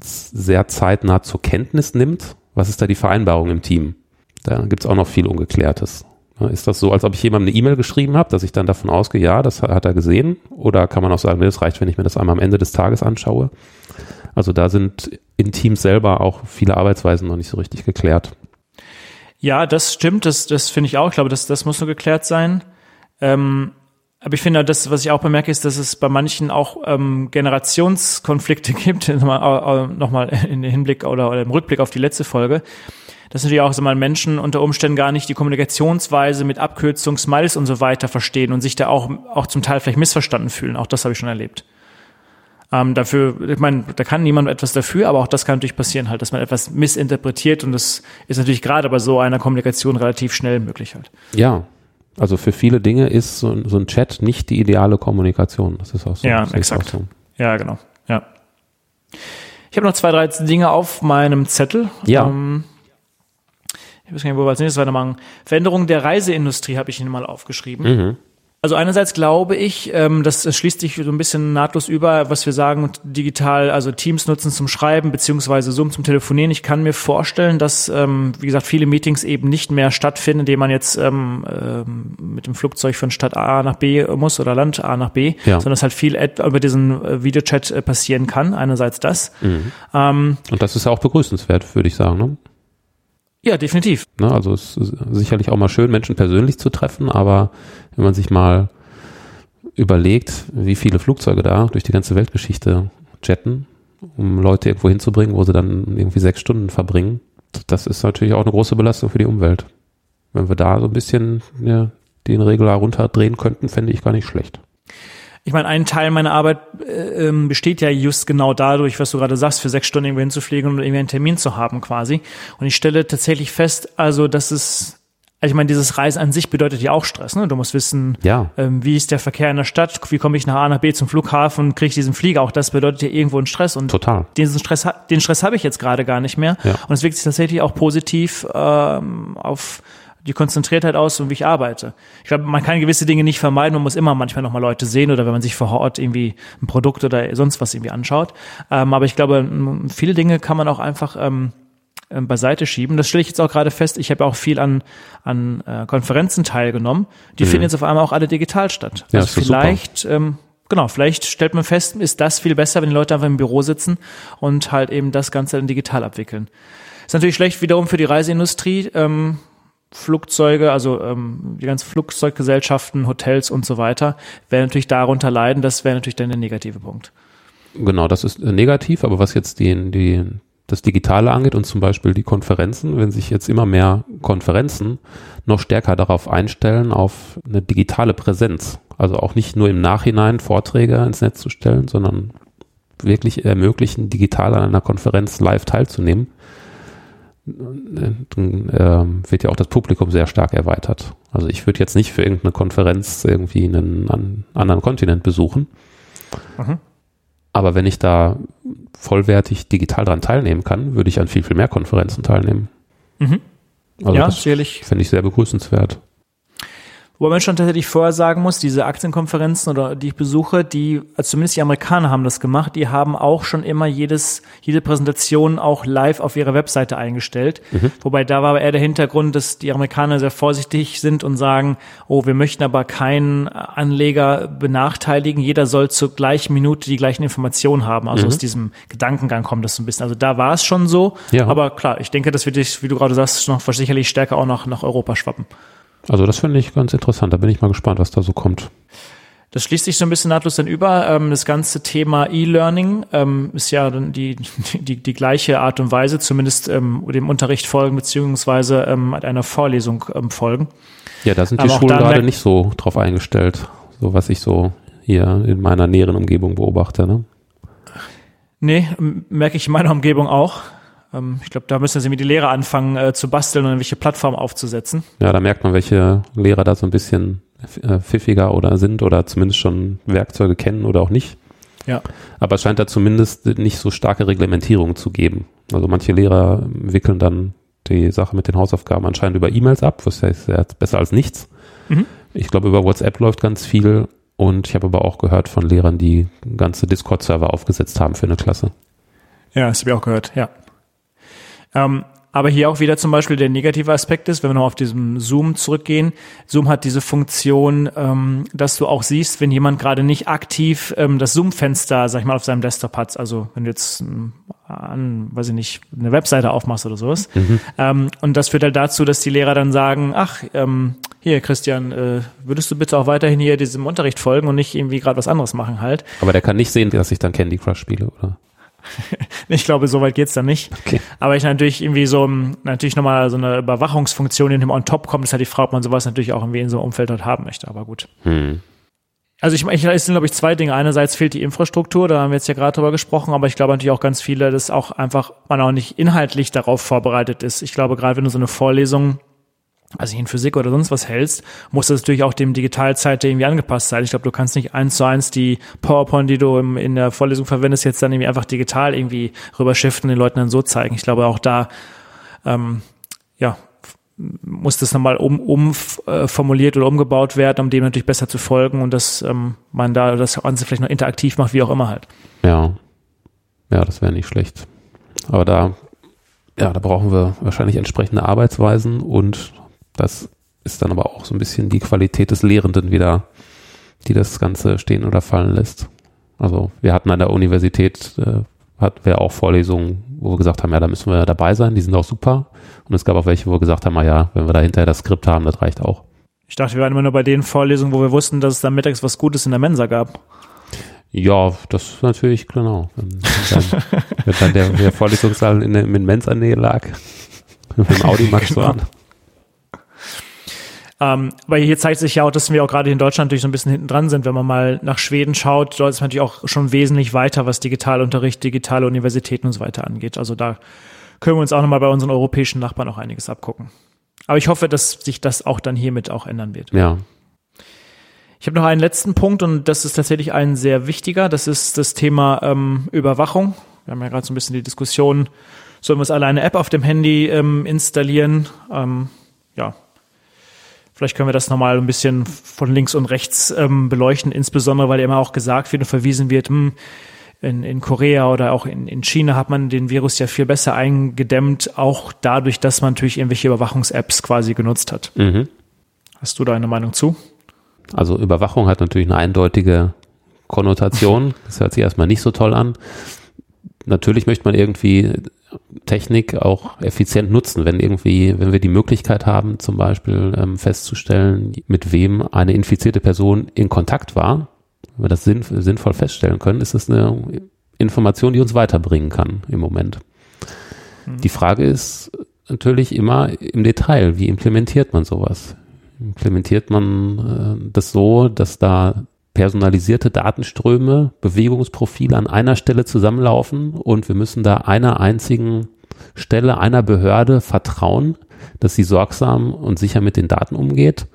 sehr zeitnah zur Kenntnis nimmt? Was ist da die Vereinbarung im Team? Da gibt's auch noch viel Ungeklärtes. Ist das so, als ob ich jemandem eine E-Mail geschrieben habe, dass ich dann davon ausgehe, ja, das hat er gesehen? Oder kann man auch sagen, nee, das reicht, wenn ich mir das einmal am Ende des Tages anschaue? Also da sind in Teams selber auch viele Arbeitsweisen noch nicht so richtig geklärt. Ja, das stimmt, das, das finde ich auch. Ich glaube, das, das muss nur geklärt sein. Ähm, aber ich finde, das, was ich auch bemerke, ist, dass es bei manchen auch ähm, Generationskonflikte gibt, nochmal, nochmal in Hinblick oder, oder im Rückblick auf die letzte Folge dass natürlich auch so mal Menschen unter Umständen gar nicht die Kommunikationsweise mit Abkürzung, Smiles und so weiter verstehen und sich da auch, auch zum Teil vielleicht missverstanden fühlen. Auch das habe ich schon erlebt. Ähm, dafür, ich meine, da kann niemand etwas dafür, aber auch das kann natürlich passieren halt, dass man etwas missinterpretiert und das ist natürlich gerade bei so einer Kommunikation relativ schnell möglich halt. Ja, also für viele Dinge ist so, so ein Chat nicht die ideale Kommunikation. Das ist auch so. Ja, exakt. So. Ja, genau. Ja. Ich habe noch zwei, drei Dinge auf meinem Zettel. Ja. Ähm, ich weiß gar nicht, wo wir als nächstes weitermachen. Veränderung der Reiseindustrie habe ich Ihnen mal aufgeschrieben. Mhm. Also einerseits glaube ich, ähm, das schließt sich so ein bisschen nahtlos über, was wir sagen, digital, also Teams nutzen zum Schreiben beziehungsweise Zoom zum Telefonieren. Ich kann mir vorstellen, dass, ähm, wie gesagt, viele Meetings eben nicht mehr stattfinden, indem man jetzt ähm, ähm, mit dem Flugzeug von Stadt A nach B muss oder Land A nach B, ja. sondern dass halt viel über diesen äh, Videochat äh, passieren kann. Einerseits das. Mhm. Ähm, Und das ist ja auch begrüßenswert, würde ich sagen. Ne? Ja, definitiv. Ne, also es ist sicherlich auch mal schön, Menschen persönlich zu treffen, aber wenn man sich mal überlegt, wie viele Flugzeuge da durch die ganze Weltgeschichte jetten, um Leute irgendwo hinzubringen, wo sie dann irgendwie sechs Stunden verbringen, das ist natürlich auch eine große Belastung für die Umwelt. Wenn wir da so ein bisschen ja, den Regler runterdrehen könnten, fände ich gar nicht schlecht. Ich meine, ein Teil meiner Arbeit äh, ähm, besteht ja just genau dadurch, was du gerade sagst, für sechs Stunden irgendwo hinzufliegen und irgendwie einen Termin zu haben quasi. Und ich stelle tatsächlich fest, also dass es also ich meine, dieses Reisen an sich bedeutet ja auch Stress. Ne? Du musst wissen, ja. ähm, wie ist der Verkehr in der Stadt, wie komme ich nach A nach B zum Flughafen kriege ich diesen Flieger. Auch das bedeutet ja irgendwo einen Stress. Und Total. Diesen Stress, den Stress habe ich jetzt gerade gar nicht mehr. Ja. Und es wirkt sich tatsächlich auch positiv ähm, auf die Konzentriertheit aus und wie ich arbeite. Ich glaube, man kann gewisse Dinge nicht vermeiden, man muss immer manchmal nochmal Leute sehen oder wenn man sich vor Ort irgendwie ein Produkt oder sonst was irgendwie anschaut. Ähm, aber ich glaube, viele Dinge kann man auch einfach ähm, ähm, beiseite schieben. Das stelle ich jetzt auch gerade fest. Ich habe auch viel an, an äh, Konferenzen teilgenommen. Die mhm. finden jetzt auf einmal auch alle digital statt. Ja, also vielleicht, ähm, genau, vielleicht stellt man fest, ist das viel besser, wenn die Leute einfach im Büro sitzen und halt eben das Ganze dann digital abwickeln. Ist natürlich schlecht wiederum für die Reiseindustrie. Ähm, Flugzeuge, also ähm, die ganzen Flugzeuggesellschaften, Hotels und so weiter, werden natürlich darunter leiden. Das wäre natürlich dann der negative Punkt. Genau, das ist äh, negativ, aber was jetzt den, die, das Digitale angeht und zum Beispiel die Konferenzen, wenn sich jetzt immer mehr Konferenzen noch stärker darauf einstellen, auf eine digitale Präsenz, also auch nicht nur im Nachhinein Vorträge ins Netz zu stellen, sondern wirklich ermöglichen, digital an einer Konferenz live teilzunehmen, dann äh, wird ja auch das Publikum sehr stark erweitert. Also ich würde jetzt nicht für irgendeine Konferenz irgendwie einen an, anderen Kontinent besuchen. Mhm. Aber wenn ich da vollwertig digital dran teilnehmen kann, würde ich an viel, viel mehr Konferenzen teilnehmen. Mhm. Also ja, das fände ich sehr begrüßenswert. Wo man schon tatsächlich vorher sagen muss, diese Aktienkonferenzen oder die ich besuche, die, also zumindest die Amerikaner haben das gemacht, die haben auch schon immer jedes, jede Präsentation auch live auf ihrer Webseite eingestellt. Mhm. Wobei da war eher der Hintergrund, dass die Amerikaner sehr vorsichtig sind und sagen, oh, wir möchten aber keinen Anleger benachteiligen. Jeder soll zur gleichen Minute die gleichen Informationen haben. Also mhm. aus diesem Gedankengang kommt das so ein bisschen. Also da war es schon so. Ja. Aber klar, ich denke, dass wir dich, wie du gerade sagst, noch sicherlich stärker auch noch nach Europa schwappen. Also das finde ich ganz interessant. Da bin ich mal gespannt, was da so kommt. Das schließt sich so ein bisschen nahtlos dann über. Ähm, das ganze Thema E-Learning ähm, ist ja die, die, die gleiche Art und Weise, zumindest ähm, dem Unterricht folgen, beziehungsweise einer Vorlesung folgen. Ja, da sind die Schulen gerade nicht so drauf eingestellt, so was ich so hier in meiner näheren Umgebung beobachte. Ne? Nee, merke ich in meiner Umgebung auch. Ähm, ich glaube, da müssen sie mit die Lehrer anfangen äh, zu basteln und welche Plattform aufzusetzen. Ja, da merkt man, welche Lehrer da so ein bisschen äh, pfiffiger oder sind oder zumindest schon Werkzeuge kennen oder auch nicht. Ja. Aber es scheint da zumindest nicht so starke Reglementierungen zu geben. Also manche Lehrer wickeln dann die Sache mit den Hausaufgaben anscheinend über E-Mails ab, was heißt ja besser als nichts. Mhm. Ich glaube, über WhatsApp läuft ganz viel und ich habe aber auch gehört von Lehrern, die ganze Discord-Server aufgesetzt haben für eine Klasse. Ja, das habe ich auch gehört, ja. Ähm, aber hier auch wieder zum Beispiel der negative Aspekt ist, wenn wir noch auf diesem Zoom zurückgehen. Zoom hat diese Funktion, ähm, dass du auch siehst, wenn jemand gerade nicht aktiv ähm, das Zoom-Fenster, sag ich mal, auf seinem Desktop hat. Also wenn du jetzt ähm, an, weiß ich nicht, eine Webseite aufmachst oder sowas. Mhm. Ähm, und das führt halt dazu, dass die Lehrer dann sagen, ach, ähm, hier Christian, äh, würdest du bitte auch weiterhin hier diesem Unterricht folgen und nicht irgendwie gerade was anderes machen halt. Aber der kann nicht sehen, dass ich dann Candy Crush spiele, oder? ich glaube, so weit geht's dann nicht. Okay. Aber ich natürlich irgendwie so, natürlich nochmal so eine Überwachungsfunktion in dem on top kommt, ist halt die Frage, ob man sowas natürlich auch irgendwie in so einem Umfeld dort haben möchte. Aber gut. Hm. Also ich, ich es sind, glaube ich, zwei Dinge. Einerseits fehlt die Infrastruktur, da haben wir jetzt ja gerade drüber gesprochen, aber ich glaube natürlich auch ganz viele, dass auch einfach man auch nicht inhaltlich darauf vorbereitet ist. Ich glaube, gerade wenn du so eine Vorlesung also in Physik oder sonst was hältst, muss das natürlich auch dem Digitalzeit irgendwie angepasst sein. Ich glaube, du kannst nicht eins zu eins die PowerPoint, die du im, in der Vorlesung verwendest, jetzt dann irgendwie einfach digital irgendwie rüberschiften und den Leuten dann so zeigen. Ich glaube, auch da, ähm, ja, muss das nochmal um, umformuliert äh, oder umgebaut werden, um dem natürlich besser zu folgen und dass ähm, man da das Ganze vielleicht noch interaktiv macht, wie auch immer halt. Ja, ja, das wäre nicht schlecht. Aber da, ja, da brauchen wir wahrscheinlich entsprechende Arbeitsweisen und das ist dann aber auch so ein bisschen die Qualität des Lehrenden wieder, die das Ganze stehen oder fallen lässt. Also wir hatten an der Universität, äh, hatten wir auch Vorlesungen, wo wir gesagt haben, ja, da müssen wir dabei sein, die sind auch super. Und es gab auch welche, wo wir gesagt haben, ja, wenn wir da hinterher das Skript haben, das reicht auch. Ich dachte, wir waren immer nur bei den Vorlesungen, wo wir wussten, dass es dann mittags was Gutes in der Mensa gab. Ja, das ist natürlich, genau. Wenn dann, wenn dann der, der Vorlesungssaal in, in Mensa-Nähe lag, mit dem Audimax genau. an. Ähm, aber hier zeigt sich ja auch, dass wir auch gerade in Deutschland natürlich so ein bisschen hinten dran sind. Wenn man mal nach Schweden schaut, dort ist man natürlich auch schon wesentlich weiter, was Digitalunterricht, digitale Universitäten und so weiter angeht. Also da können wir uns auch nochmal bei unseren europäischen Nachbarn auch einiges abgucken. Aber ich hoffe, dass sich das auch dann hiermit auch ändern wird. Ja. Ich habe noch einen letzten Punkt und das ist tatsächlich ein sehr wichtiger. Das ist das Thema ähm, Überwachung. Wir haben ja gerade so ein bisschen die Diskussion, sollen wir uns alle eine App auf dem Handy ähm, installieren? Ähm, ja, Vielleicht können wir das nochmal ein bisschen von links und rechts ähm, beleuchten, insbesondere weil immer auch gesagt wird und verwiesen wird, hm, in, in Korea oder auch in, in China hat man den Virus ja viel besser eingedämmt, auch dadurch, dass man natürlich irgendwelche Überwachungs-Apps quasi genutzt hat. Mhm. Hast du da eine Meinung zu? Also Überwachung hat natürlich eine eindeutige Konnotation. Das hört sich erstmal nicht so toll an. Natürlich möchte man irgendwie Technik auch effizient nutzen, wenn irgendwie, wenn wir die Möglichkeit haben, zum Beispiel ähm, festzustellen, mit wem eine infizierte Person in Kontakt war, wenn wir das sinn, sinnvoll feststellen können, ist das eine Information, die uns weiterbringen kann im Moment. Mhm. Die Frage ist natürlich immer im Detail, wie implementiert man sowas? Implementiert man äh, das so, dass da personalisierte Datenströme, Bewegungsprofile an einer Stelle zusammenlaufen und wir müssen da einer einzigen Stelle, einer Behörde vertrauen, dass sie sorgsam und sicher mit den Daten umgeht.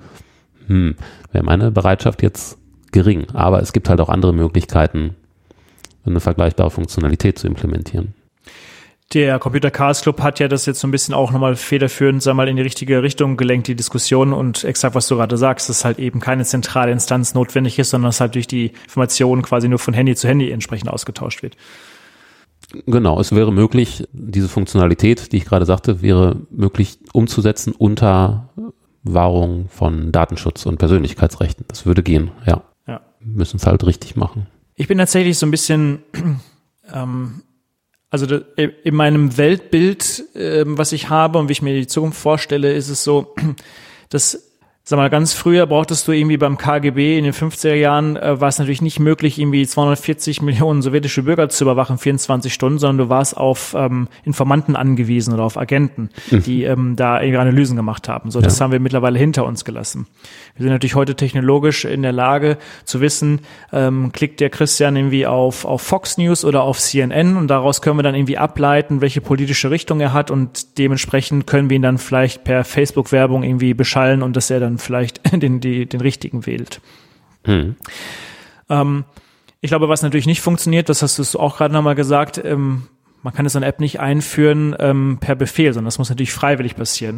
Hm, wäre meine Bereitschaft jetzt gering. Aber es gibt halt auch andere Möglichkeiten, eine vergleichbare Funktionalität zu implementieren. Der Computer Chaos Club hat ja das jetzt so ein bisschen auch nochmal federführend, sag mal, in die richtige Richtung gelenkt, die Diskussion und exakt, was du gerade sagst, dass halt eben keine zentrale Instanz notwendig ist, sondern dass halt durch die Informationen quasi nur von Handy zu Handy entsprechend ausgetauscht wird. Genau, es wäre möglich, diese Funktionalität, die ich gerade sagte, wäre möglich umzusetzen unter Wahrung von Datenschutz und Persönlichkeitsrechten. Das würde gehen, ja. Ja. Müssen es halt richtig machen. Ich bin tatsächlich so ein bisschen ähm, also in meinem Weltbild, ähm, was ich habe und wie ich mir die Zukunft vorstelle, ist es so, dass Sag mal, ganz früher brauchtest du irgendwie beim KGB in den 50er Jahren, äh, war es natürlich nicht möglich, irgendwie 240 Millionen sowjetische Bürger zu überwachen, 24 Stunden, sondern du warst auf ähm, Informanten angewiesen oder auf Agenten, mhm. die ähm, da irgendwie Analysen gemacht haben. So, das ja. haben wir mittlerweile hinter uns gelassen. Wir sind natürlich heute technologisch in der Lage zu wissen, ähm, klickt der Christian irgendwie auf, auf Fox News oder auf CNN und daraus können wir dann irgendwie ableiten, welche politische Richtung er hat und dementsprechend können wir ihn dann vielleicht per Facebook-Werbung irgendwie beschallen und dass er dann vielleicht den, die, den richtigen wählt. Hm. Ähm, ich glaube, was natürlich nicht funktioniert, das hast du auch gerade nochmal gesagt, ähm, man kann so eine App nicht einführen ähm, per Befehl, sondern das muss natürlich freiwillig passieren.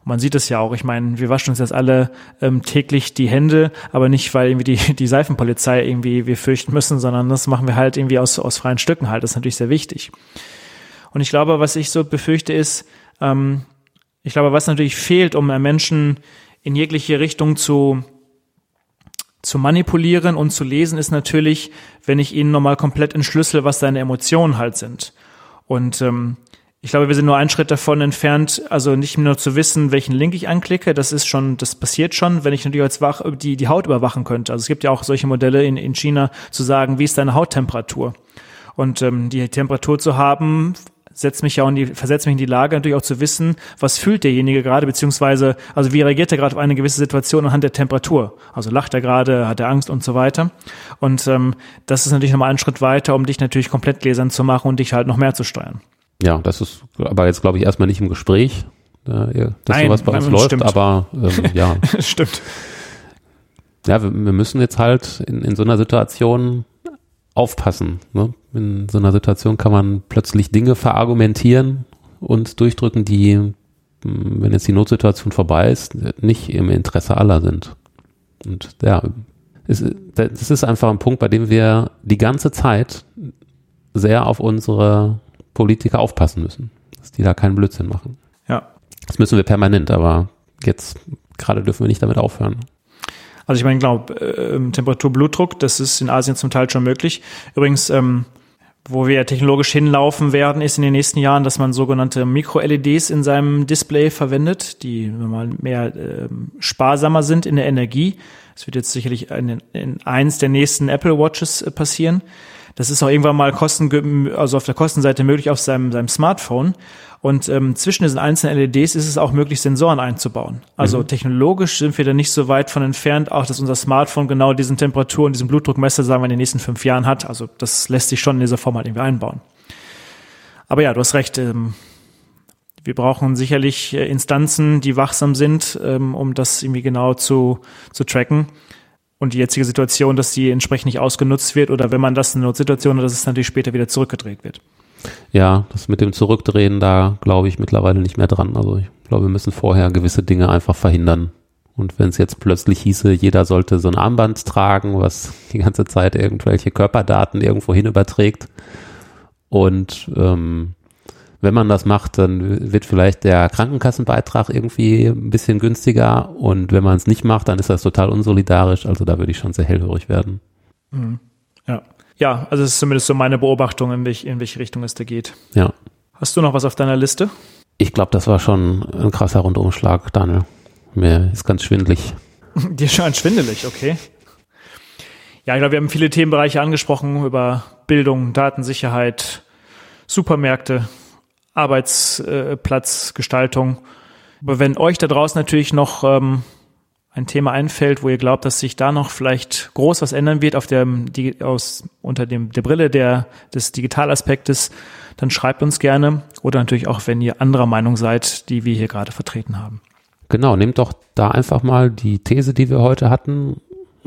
Und man sieht es ja auch. Ich meine, wir waschen uns jetzt alle ähm, täglich die Hände, aber nicht, weil irgendwie die, die Seifenpolizei irgendwie wir fürchten müssen, sondern das machen wir halt irgendwie aus, aus freien Stücken halt. Das ist natürlich sehr wichtig. Und ich glaube, was ich so befürchte ist, ähm, ich glaube, was natürlich fehlt, um Menschen in jegliche Richtung zu, zu manipulieren und zu lesen, ist natürlich, wenn ich ihnen nochmal komplett entschlüssel, was seine Emotionen halt sind. Und ähm, ich glaube, wir sind nur einen Schritt davon entfernt, also nicht nur zu wissen, welchen Link ich anklicke, das ist schon, das passiert schon, wenn ich natürlich als Wach die, die Haut überwachen könnte. Also es gibt ja auch solche Modelle in, in China, zu sagen, wie ist deine Hauttemperatur? Und ähm, die Temperatur zu haben, setzt mich ja in die, versetzt mich in die Lage, natürlich auch zu wissen, was fühlt derjenige gerade, beziehungsweise, also wie reagiert er gerade auf eine gewisse Situation anhand der Temperatur. Also lacht er gerade, hat er Angst und so weiter. Und ähm, das ist natürlich nochmal ein Schritt weiter, um dich natürlich komplett gläsern zu machen und dich halt noch mehr zu steuern. Ja, das ist aber jetzt, glaube ich, erstmal nicht im Gespräch, dass Nein, sowas bei uns läuft, stimmt. aber ähm, ja. stimmt. Ja, wir, wir müssen jetzt halt in, in so einer Situation aufpassen. Ne? In so einer Situation kann man plötzlich Dinge verargumentieren und durchdrücken, die, hm, wenn jetzt die Notsituation vorbei ist, nicht im Interesse aller sind. Und ja, es, das ist einfach ein Punkt, bei dem wir die ganze Zeit sehr auf unsere Politiker aufpassen müssen, dass die da keinen Blödsinn machen. Ja. Das müssen wir permanent, aber jetzt gerade dürfen wir nicht damit aufhören. Also ich meine, glaube, äh, Temperatur, Blutdruck, das ist in Asien zum Teil schon möglich. Übrigens, ähm, wo wir technologisch hinlaufen werden, ist in den nächsten Jahren, dass man sogenannte Mikro-LEDs in seinem Display verwendet, die mal mehr äh, sparsamer sind in der Energie. Das wird jetzt sicherlich in, in eins der nächsten Apple Watches äh, passieren. Das ist auch irgendwann mal kosten, also auf der Kostenseite möglich auf seinem, seinem Smartphone. Und ähm, zwischen diesen einzelnen LEDs ist es auch möglich, Sensoren einzubauen. Also mhm. technologisch sind wir da nicht so weit von entfernt, auch dass unser Smartphone genau diesen Temperatur- und diesen Blutdruckmesser, sagen wir, in den nächsten fünf Jahren hat. Also das lässt sich schon in dieser Form halt irgendwie einbauen. Aber ja, du hast recht. Ähm, wir brauchen sicherlich äh, Instanzen, die wachsam sind, ähm, um das irgendwie genau zu, zu tracken und die jetzige Situation, dass die entsprechend nicht ausgenutzt wird oder wenn man das in einer Notsituation hat, dass es natürlich später wieder zurückgedreht wird. Ja, das mit dem Zurückdrehen, da glaube ich mittlerweile nicht mehr dran. Also ich glaube, wir müssen vorher gewisse Dinge einfach verhindern. Und wenn es jetzt plötzlich hieße, jeder sollte so ein Armband tragen, was die ganze Zeit irgendwelche Körperdaten irgendwo hin überträgt und ähm, wenn man das macht, dann wird vielleicht der Krankenkassenbeitrag irgendwie ein bisschen günstiger und wenn man es nicht macht, dann ist das total unsolidarisch. Also da würde ich schon sehr hellhörig werden. Mhm. Ja. Ja, also es ist zumindest so meine Beobachtung, in, welch, in welche Richtung es da geht. Ja. Hast du noch was auf deiner Liste? Ich glaube, das war schon ein krasser Rundumschlag, Daniel. Mir ist ganz schwindelig. Dir scheint schwindelig, okay. Ja, ich glaube, wir haben viele Themenbereiche angesprochen über Bildung, Datensicherheit, Supermärkte, Arbeitsplatzgestaltung. Aber wenn euch da draußen natürlich noch ähm, ein Thema einfällt, wo ihr glaubt, dass sich da noch vielleicht groß was ändern wird auf der, die, aus, unter dem, der Brille der, des Digitalaspektes, dann schreibt uns gerne oder natürlich auch, wenn ihr anderer Meinung seid, die wir hier gerade vertreten haben. Genau, nehmt doch da einfach mal die These, die wir heute hatten,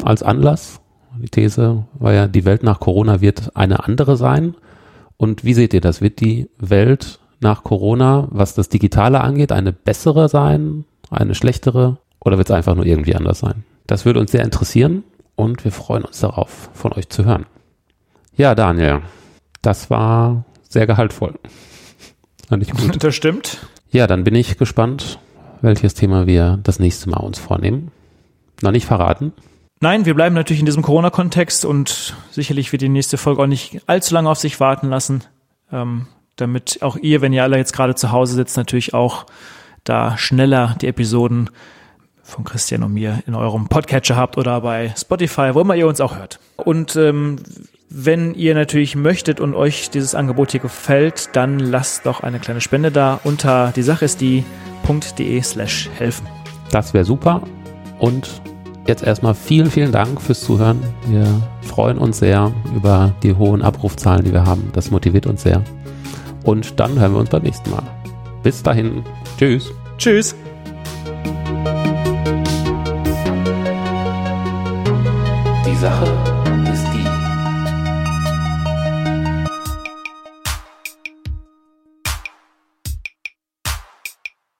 als Anlass. Die These war ja, die Welt nach Corona wird eine andere sein. Und wie seht ihr das? Wird die Welt nach Corona, was das Digitale angeht, eine bessere sein, eine schlechtere oder wird es einfach nur irgendwie anders sein? Das würde uns sehr interessieren und wir freuen uns darauf, von euch zu hören. Ja, Daniel, das war sehr gehaltvoll. Fand ich gut. Das stimmt. Ja, dann bin ich gespannt, welches Thema wir das nächste Mal uns vornehmen. Noch nicht verraten. Nein, wir bleiben natürlich in diesem Corona-Kontext und sicherlich wird die nächste Folge auch nicht allzu lange auf sich warten lassen, ähm, damit auch ihr, wenn ihr alle jetzt gerade zu Hause sitzt, natürlich auch da schneller die Episoden von Christian und mir in eurem Podcatcher habt oder bei Spotify, wo immer ihr uns auch hört. Und ähm, wenn ihr natürlich möchtet und euch dieses Angebot hier gefällt, dann lasst doch eine kleine Spende da unter die Sache ist die.de slash helfen. Das wäre super und jetzt erstmal vielen, vielen Dank fürs Zuhören. Wir freuen uns sehr über die hohen Abrufzahlen, die wir haben. Das motiviert uns sehr. Und dann hören wir uns beim nächsten Mal. Bis dahin. Tschüss. Tschüss.